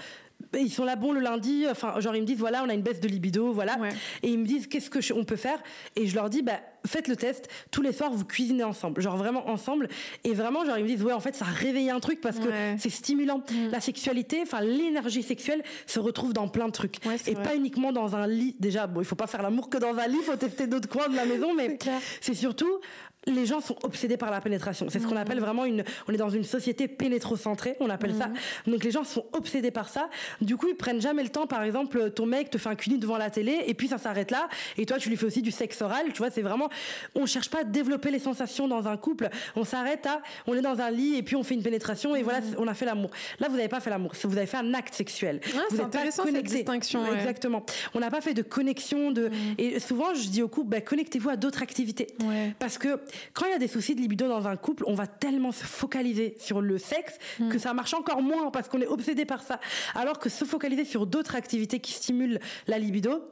ils sont là bon le lundi enfin genre ils me disent voilà on a une baisse de libido voilà. Et ils me disent qu'est-ce que on peut faire? Et je leur dis bah faites le test. Tous les soirs vous cuisinez ensemble. Genre vraiment ensemble. Et vraiment genre ils me disent ouais en fait ça réveille un truc parce que c'est stimulant. Mm. la sexualité enfin l'énergie sexuelle se retrouve dans plein de trucs. Et pas uniquement dans un lit. Déjà bon il faut pas faire l'amour que dans un lit il faut tester d'autres coins de la maison mais c'est surtout les gens sont obsédés par la pénétration. C'est ce qu'on mmh. appelle vraiment une. On est dans une société pénétrocentrée, on appelle ça. Mmh. Donc les gens sont obsédés par ça. Du coup, ils prennent jamais le temps. Par exemple, ton mec te fait un cuni devant la télé et puis ça s'arrête là. Et toi, tu lui fais aussi du sexe oral. Tu vois, c'est vraiment. On cherche pas à développer les sensations dans un couple. On s'arrête à. On est dans un lit et puis on fait une pénétration et voilà, mmh. on a fait l'amour. Là, vous n'avez pas fait l'amour. Vous avez fait un acte sexuel. Ah, c'est intéressant cette distinction. Exactement. On n'a pas fait de connexion de. Et souvent, je dis au couple, bah, connectez-vous à d'autres activités. Parce que quand il y a des soucis de libido dans un couple, on va tellement se focaliser sur le sexe mm. que ça marche encore moins parce qu'on est obsédé par ça. Alors que se focaliser sur d'autres activités qui stimulent la libido,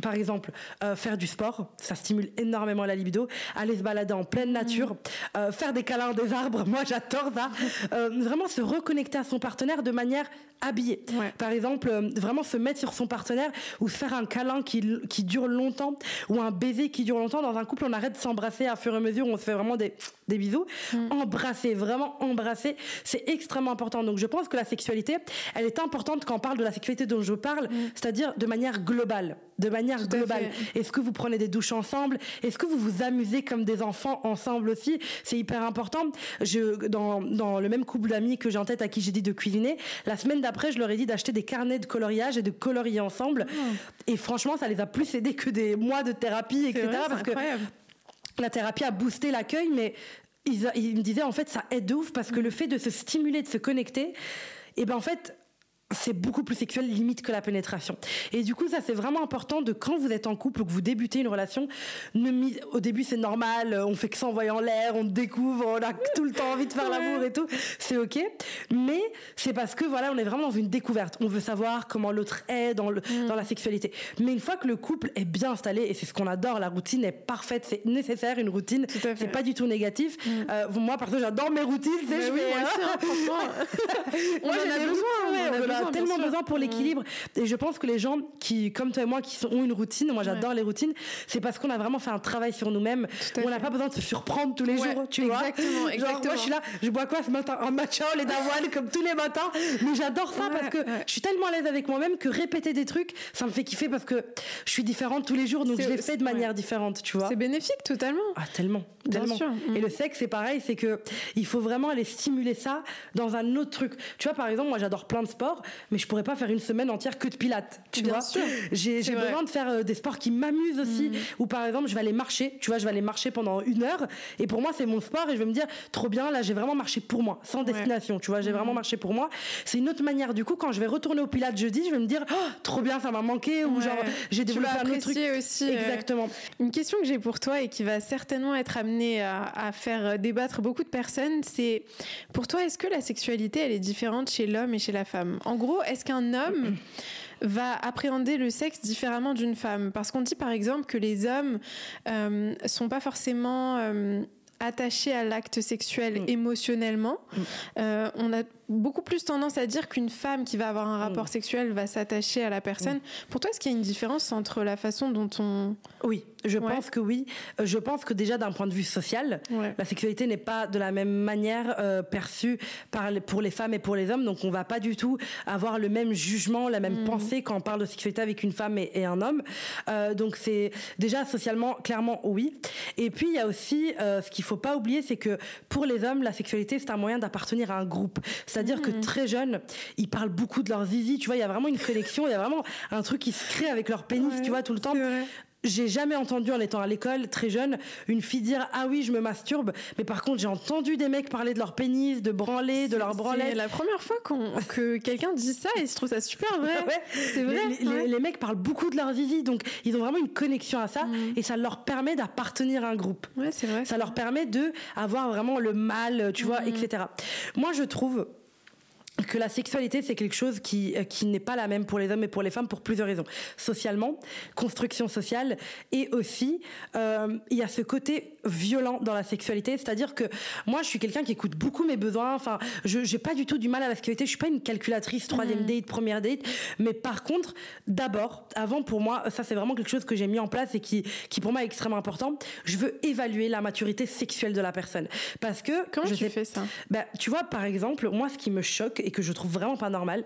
par exemple, euh, faire du sport, ça stimule énormément la libido. Aller se balader en pleine nature, mm. euh, faire des câlins des arbres, moi j'adore ça. Euh, vraiment se reconnecter à son partenaire de manière habillée. Par exemple, vraiment se mettre sur son partenaire ou faire un câlin qui, qui dure longtemps ou un baiser qui dure longtemps. Dans un couple, on arrête de s'embrasser à fur et à mesure, on se fait vraiment des, des bisous. Mm. Embrasser, vraiment embrasser, c'est extrêmement important. Donc je pense que la sexualité, elle est importante quand on parle de la sexualité dont je parle, mm. c'est-à-dire de manière globale. De manière globale. Est-ce que vous prenez des douches ensemble? Est-ce que vous vous amusez comme des enfants ensemble aussi? C'est hyper important. Je, dans, dans le même couple d'amis que j'ai en tête à qui j'ai dit de cuisiner, la semaine d'après, je leur ai dit d'acheter des carnets de coloriage et de colorier ensemble. Oh. Et franchement, ça les a plus aidés que des mois de thérapie, etc. parce que la thérapie a boosté l'accueil, mais ils, me disaient en fait ça aide de ouf parce que le fait de se stimuler, de se connecter, et ben en fait c'est beaucoup plus sexuel limite que la pénétration. Et du coup, ça c'est vraiment important de quand vous êtes en couple ou que vous débutez une relation, ne mise, au début c'est normal, on fait que s'envoyer en l'air, on découvre, on a tout le temps envie de faire l'amour et tout, c'est ok. Mais c'est parce que voilà, on est vraiment dans une découverte. On veut savoir comment l'autre est dans, le, mm. dans la sexualité. Mais une fois que le couple est bien installé, et c'est ce qu'on adore, la routine est parfaite, c'est nécessaire une routine, c'est pas du tout négatif. Mm. Euh, moi, parce que j'adore mes routines, c'est je vais, on en a besoin, a tellement besoin pour l'équilibre. Et je pense que les gens qui, comme toi et moi, qui ont une routine, moi j'adore les routines, c'est parce qu'on a vraiment fait un travail sur nous-mêmes. On n'a pas besoin de se surprendre tous les jours, tu vois. Exactement, exactement. moi je suis là, je bois quoi ce matin? Un matcha au lait d'avoine comme tous les matins. Mais j'adore ça parce que je suis tellement à l'aise avec moi-même que répéter des trucs, ça me fait kiffer parce que je suis différente tous les jours, donc je les fais de manière différente, tu vois. C'est bénéfique totalement. Ah tellement, tellement. Et le sexe, c'est pareil, c'est que il faut vraiment aller stimuler ça dans un autre truc. Tu vois, par exemple, moi j'adore plein de sports, mais je pourrais pas faire une semaine entière que de pilates. Tu vois J'ai besoin de faire euh, des sports qui m'amusent aussi. Mm. Ou par exemple, je vais aller marcher. Tu vois, je vais aller marcher pendant une heure. Et pour moi, c'est mon sport. Et je vais me dire, trop bien, là, j'ai vraiment marché pour moi, sans destination. Tu vois, j'ai vraiment mm. marché pour moi. C'est une autre manière. Du coup, quand je vais retourner au pilates jeudi, je vais me dire, oh, trop bien, ça m'a manqué. Ou genre, j'ai développé un autre truc. aussi. Euh, Exactement. Une question que j'ai pour toi et qui va certainement être amenée à, à faire débattre beaucoup de personnes, c'est pour toi, est-ce que la sexualité, elle est différente chez l'homme et chez la femme? En gros, est-ce qu'un homme va appréhender le sexe différemment d'une femme? Parce qu'on dit par exemple que les hommes euh, sont pas forcément euh, attachés à l'acte sexuel mm. émotionnellement. Mm. Euh, on a beaucoup plus tendance à dire qu'une femme qui va avoir un rapport mm. sexuel va s'attacher à la personne. Pour toi, est-ce qu'il y a une différence entre la façon dont on... Oui, je pense que oui. Euh, je pense que déjà d'un point de vue social, la sexualité n'est pas de la même manière euh, perçue par pour les femmes et pour les hommes. Donc on va pas du tout avoir le même jugement, la même mm. pensée quand on parle de sexualité avec une femme et, un homme. Euh, donc c'est déjà socialement clairement oui. Et puis il y a aussi ce qu'il faut pas oublier, c'est que pour les hommes, la sexualité c'est un moyen d'appartenir à un groupe. C'est-à-dire que mm. très jeunes, ils parlent beaucoup de leur zizi. Tu vois, il y a vraiment une connexion, il y a vraiment un truc qui se crée avec leur pénis, tu vois, tout le temps. j'ai jamais entendu en étant à l'école très jeune une fille dire ah oui je me masturbe mais par contre j'ai entendu des mecs parler de leur pénis de branler de leur branlette. c'est la première fois que quelqu'un dit ça et je trouve ça super vrai. C'est vrai les, mecs parlent beaucoup de leur zizi donc ils ont vraiment une connexion à ça mm. et ça leur permet d'appartenir à un groupe. Ouais c'est vrai. Ça leur permet de avoir vraiment le mal tu vois mm. etc moi je trouve que la sexualité c'est quelque chose qui euh, qui n'est pas la même pour les hommes et pour les femmes pour plusieurs raisons. Socialement construction sociale et aussi euh, il y a ce côté violent dans la sexualité. C'est-à-dire que moi je suis quelqu'un qui écoute beaucoup mes besoins. Enfin je j'ai pas du tout du mal à la sexualité. Je suis pas une calculatrice troisième mmh. date première date. Mais par contre d'abord avant pour moi ça c'est vraiment quelque chose que j'ai mis en place et qui qui pour moi est extrêmement important. Je veux évaluer la maturité sexuelle de la personne. Parce que comment je tu fais ça? Ben, tu vois par exemple moi ce qui me choque et que je trouve vraiment pas normal.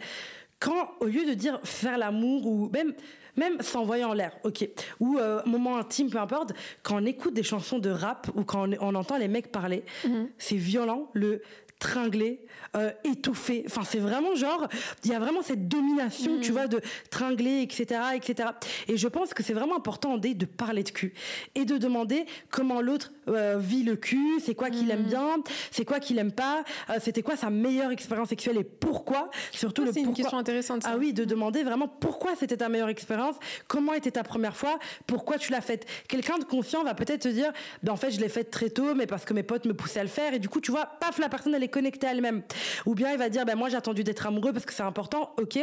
Quand, au lieu de dire faire l'amour ou même même s'envoyer en l'air, ok, ou euh, moment intime, peu importe, quand on écoute des chansons de rap ou quand on, entend les mecs parler, mhm. c'est violent. Le tringler, euh, étouffer. Enfin, c'est vraiment genre, il y a vraiment cette domination, tu mm. vois, de tringler, etc., etc. Et je pense que c'est vraiment important de parler de cul et de demander comment l'autre euh, vit le cul, c'est quoi qu'il aime mm. bien, c'est quoi qu'il aime pas, euh, c'était quoi sa meilleure expérience sexuelle et pourquoi. Surtout le C'est une question intéressante. Ah oui, de demander vraiment pourquoi c'était ta meilleure expérience, comment était ta première fois, pourquoi tu l'as faite. Quelqu'un de confiant va peut-être te dire, ben en fait je l'ai faite très tôt, mais parce que mes potes me poussaient à le faire et du coup tu vois, paf la personne elle est connectée à elle-même. Ou bien il va dire, ben moi j'ai attendu d'être amoureux parce que c'est important, ok.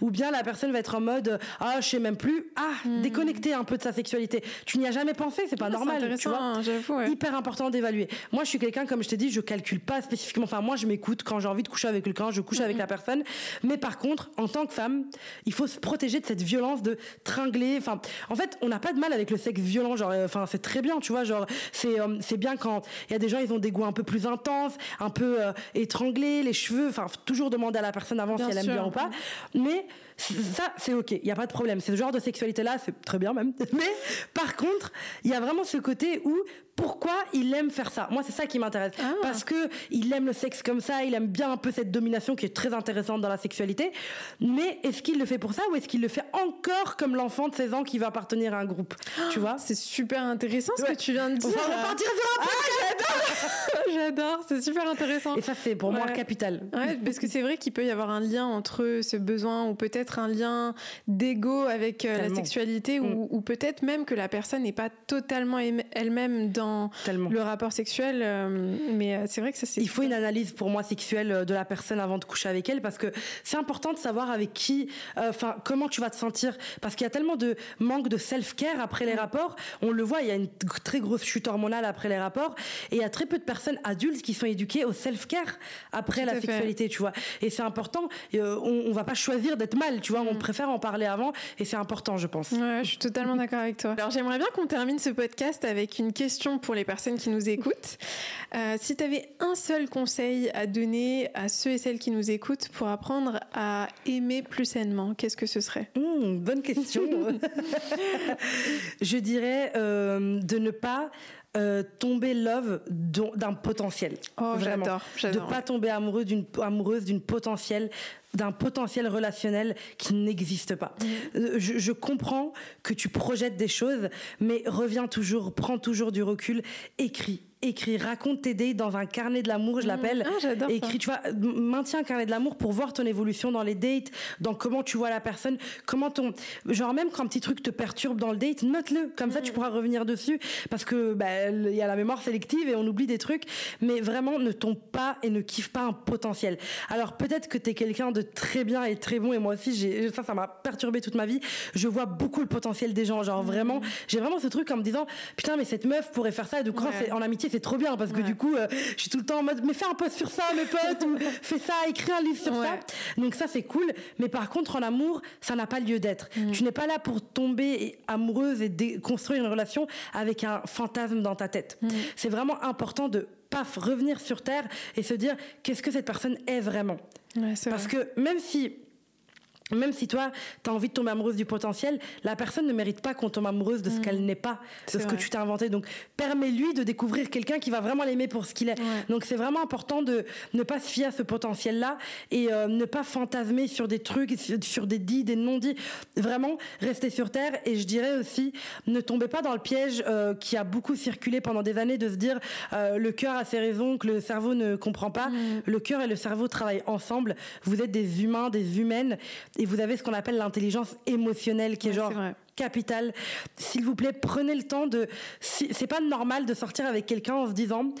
Ou bien la personne va être en mode, ah je sais même plus, ah hmm. déconnecté un peu de sa sexualité. Tu n'y as jamais pensé, c'est pas ah, normal. Tu vois Hyper important d'évaluer. Moi je suis quelqu'un, comme je t'ai dit, je calcule pas spécifiquement. Enfin moi je m'écoute quand j'ai envie de coucher avec quelqu'un, je couche avec hmm. la personne. Mais par contre, en tant que femme, il faut se protéger de cette violence de tringler. Enfin, en fait, on n'a pas de mal avec le sexe violent. Genre, euh, enfin c'est très bien, tu vois. Genre, c'est euh, c'est bien quand il y a des gens, ils ont des goûts un peu plus intenses, un peu euh, étranglés, les cheveux, enfin, toujours demander à la personne avant si elle aime bien ou pas. Mais ça, c'est ok, il y a pas de problème. Ce genre de sexualité-là, c'est très bien même. Mais par contre, il y a vraiment ce côté où pourquoi il aime faire ça. Moi, c'est ça qui m'intéresse. Ah. Parce que il aime le sexe comme ça, il aime bien un peu cette domination qui est très intéressante dans la sexualité. Mais est-ce qu'il le fait pour ça ou est-ce qu'il le fait encore comme l'enfant de 16 ans qui va appartenir à un groupe Tu vois? C'est super intéressant ce que tu viens de dire. On va repartir sur un ah, j'adore J'adore, c'est super intéressant. Et ça, c'est pour moi capital. Ouais, parce que c'est vrai qu'il peut y avoir un lien entre ce besoin ou peut-être un lien d'ego avec euh, la sexualité ou, mm. ou peut-être même que la personne n'est pas totalement elle-même dans le rapport sexuel. Euh, mais euh, c'est vrai que ça, c'est. Il faut une analyse pour moi sexuelle euh, de la personne avant de coucher avec elle parce que c'est important de savoir avec qui, enfin, comment tu vas te sentir. Parce qu'il y a tellement de manque de self-care après les mm. rapports. On le voit, il y a une très grosse chute hormonale après les rapports. Et il y a très peu de personnes adultes qui sont éduquées au self-care après la sexualité, tu vois. Et c'est important. on, on, va pas choisir d'être mal, tu vois. On mm. préfère en parler avant. Et c'est important, je pense. Ouais, je suis totalement d'accord avec toi. Alors, j'aimerais bien qu'on termine ce podcast avec une question pour les personnes qui nous écoutent. Euh, si tu avais un seul conseil à donner à ceux et celles qui nous écoutent pour apprendre à aimer plus sainement, qu'est-ce que ce serait? Mmh, Bonne question. Je dirais euh, de ne pas euh, tomber love d'un potentiel. Oh, j'adore. De ne pas tomber amoureux d'une amoureuse d'une potentielle d'un potentiel relationnel qui n'existe pas. Mm. Euh, je, je, comprends que tu projettes des choses, mais reviens toujours, prends toujours du recul, écris, écris, raconte tes dates dans un carnet de l'amour, je mmh. l'appelle. Ah, écris, tu vois, maintiens un carnet de l'amour pour voir ton évolution dans les dates, dans comment tu vois la personne, comment ton, genre même quand un petit truc te perturbe dans le date, note-le. Comme ça, tu mmh. pourras revenir dessus parce que bah, il y a la mémoire sélective et on oublie des trucs. Mais vraiment, ne tombe pas et ne kiffe pas un potentiel. Alors peut-être que tu es quelqu'un de très bien et très bon et moi aussi, j'ai ça, ça m'a perturbé toute ma vie. Je vois beaucoup le potentiel des gens, genre mmh. vraiment, j'ai vraiment ce truc en me disant putain mais cette meuf pourrait faire ça et de croire en amitié c'est trop bien parce que du coup, euh, je suis tout le temps en mode, mais fais un post sur ça, mes potes, ou fais ça, écris un livre sur ça. Donc ça, c'est cool. Mais par contre, en amour, ça n'a pas lieu d'être. Mm. Tu n'es pas là pour tomber amoureuse et construire une relation avec un fantasme dans ta tête. Mm. C'est vraiment important de paf, revenir sur terre et se dire qu'est-ce que cette personne est vraiment? Parce que même si même si toi, tu as envie de tomber amoureuse du potentiel, la personne ne mérite pas qu'on tombe amoureuse de ce mm. qu'elle n'est pas, de ce que tu t'es inventé. Donc, permets-lui de découvrir quelqu'un qui va vraiment l'aimer pour ce qu'il est. Donc, c'est vraiment important de ne pas se fier à ce potentiel-là et euh, ne pas fantasmer sur des trucs, sur des dits, des non-dits. Vraiment, rester sur terre. Et je dirais aussi, ne tombez pas dans le piège euh, qui a beaucoup circulé pendant des années de se dire euh, le cœur a ses raisons, que le cerveau ne comprend pas. Mm. Le cœur et le cerveau travaillent ensemble. Vous êtes des humains, des humaines et vous avez ce qu'on appelle l'intelligence émotionnelle qui est genre capital. S'il vous plaît, prenez le temps de. C'est pas normal de sortir avec quelqu'un en se disant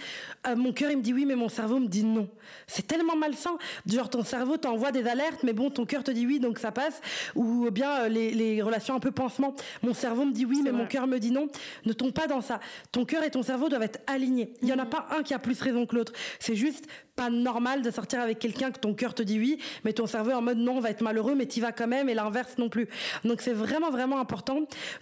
euh, mon cœur il me dit oui, mais mon cerveau me dit non. C'est tellement malsain. Genre ton cerveau t'envoie des alertes, mais bon, ton cœur te dit oui, donc ça passe. Ou bien euh, les, les, relations un peu pansement. Mon cerveau me dit oui, mais mon cœur me dit non. Ne tombe pas dans ça. Ton cœur et ton cerveau doivent être alignés. Il y en a mhm. pas un qui a plus raison que l'autre. C'est juste pas normal de sortir avec quelqu'un que ton cœur te dit oui, mais ton cerveau est en mode non, on va être malheureux, mais tu vas quand même, et l'inverse non plus. Donc c'est vraiment, vraiment important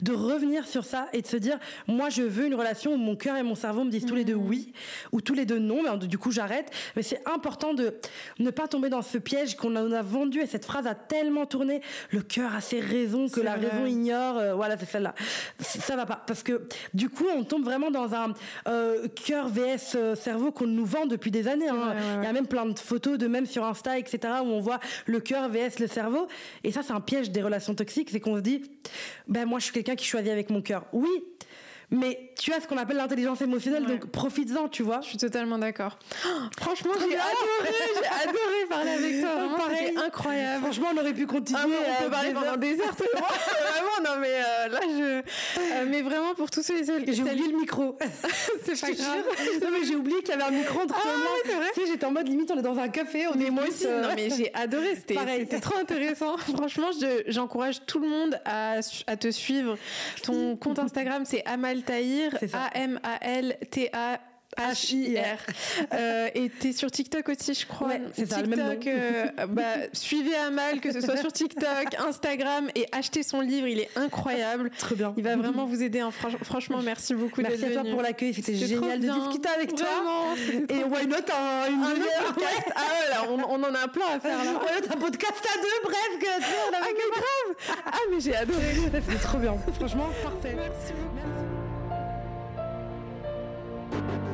de revenir sur ça et de se dire, moi, je veux une relation où mon cœur et mon cerveau me disent tous les deux oui, ou tous les deux non, mais du coup, j'arrête. Mais c'est important de ne pas tomber dans ce piège qu'on a, vendu et cette phrase a tellement tourné. Le cœur a ses raisons que la raison ignore. Euh, voilà, c'est celle-là. Ça va pas. Parce que du coup, on tombe vraiment dans un euh, cœur vs euh, cerveau qu'on nous vend depuis des années. Hein. Il y a même plein de photos de même sur Insta, etc., où on voit le cœur vs le cerveau. Et ça, c'est un piège des relations toxiques, c'est qu'on se dit, ben moi, je suis quelqu'un qui choisit avec mon cœur. Oui, mais tu as ce qu'on appelle l'intelligence émotionnelle, donc profites-en, tu vois. Je suis totalement d'accord. franchement, j'ai adoré, j'ai adoré parler avec toi. Vraiment, incroyable. Franchement, on aurait pu continuer. Ah, on peut parler pendant des heures, vraiment, non, mais euh, là, je. Euh, mais vraiment, pour tous ceux et celles J'ai oublié le micro. c'est pas grave. non, mais j'ai oublié qu'il y avait un micro entre ah, et moi. Tu sais, j'étais en mode limite, on est dans un café. On mais moi aussi, non, mais j'ai adoré. C'était trop intéressant. Franchement, j'encourage tout le monde à, à te suivre. Ton compte Instagram, c'est Amal Tahir, A-M-A-L-T-A. H-I-R. euh, et t'es sur TikTok aussi, je crois. Ouais, c'est ça, le même nom. Euh, bah, suivez Amal, que ce soit sur TikTok, Instagram, et achetez son livre, il est incroyable. Très bien. Il va vraiment vous aider. Hein. Franchement, merci beaucoup Merci à toi pour l'accueil, c'était génial de discuter avec toi. et why not un, une un podcast? Ah ouais, on, on, en a plein à faire là. why not un podcast à deux, bref, que, on a ah, grave Ah mais j'ai adoré. C'est trop bien. Franchement, parfait. Merci beaucoup. you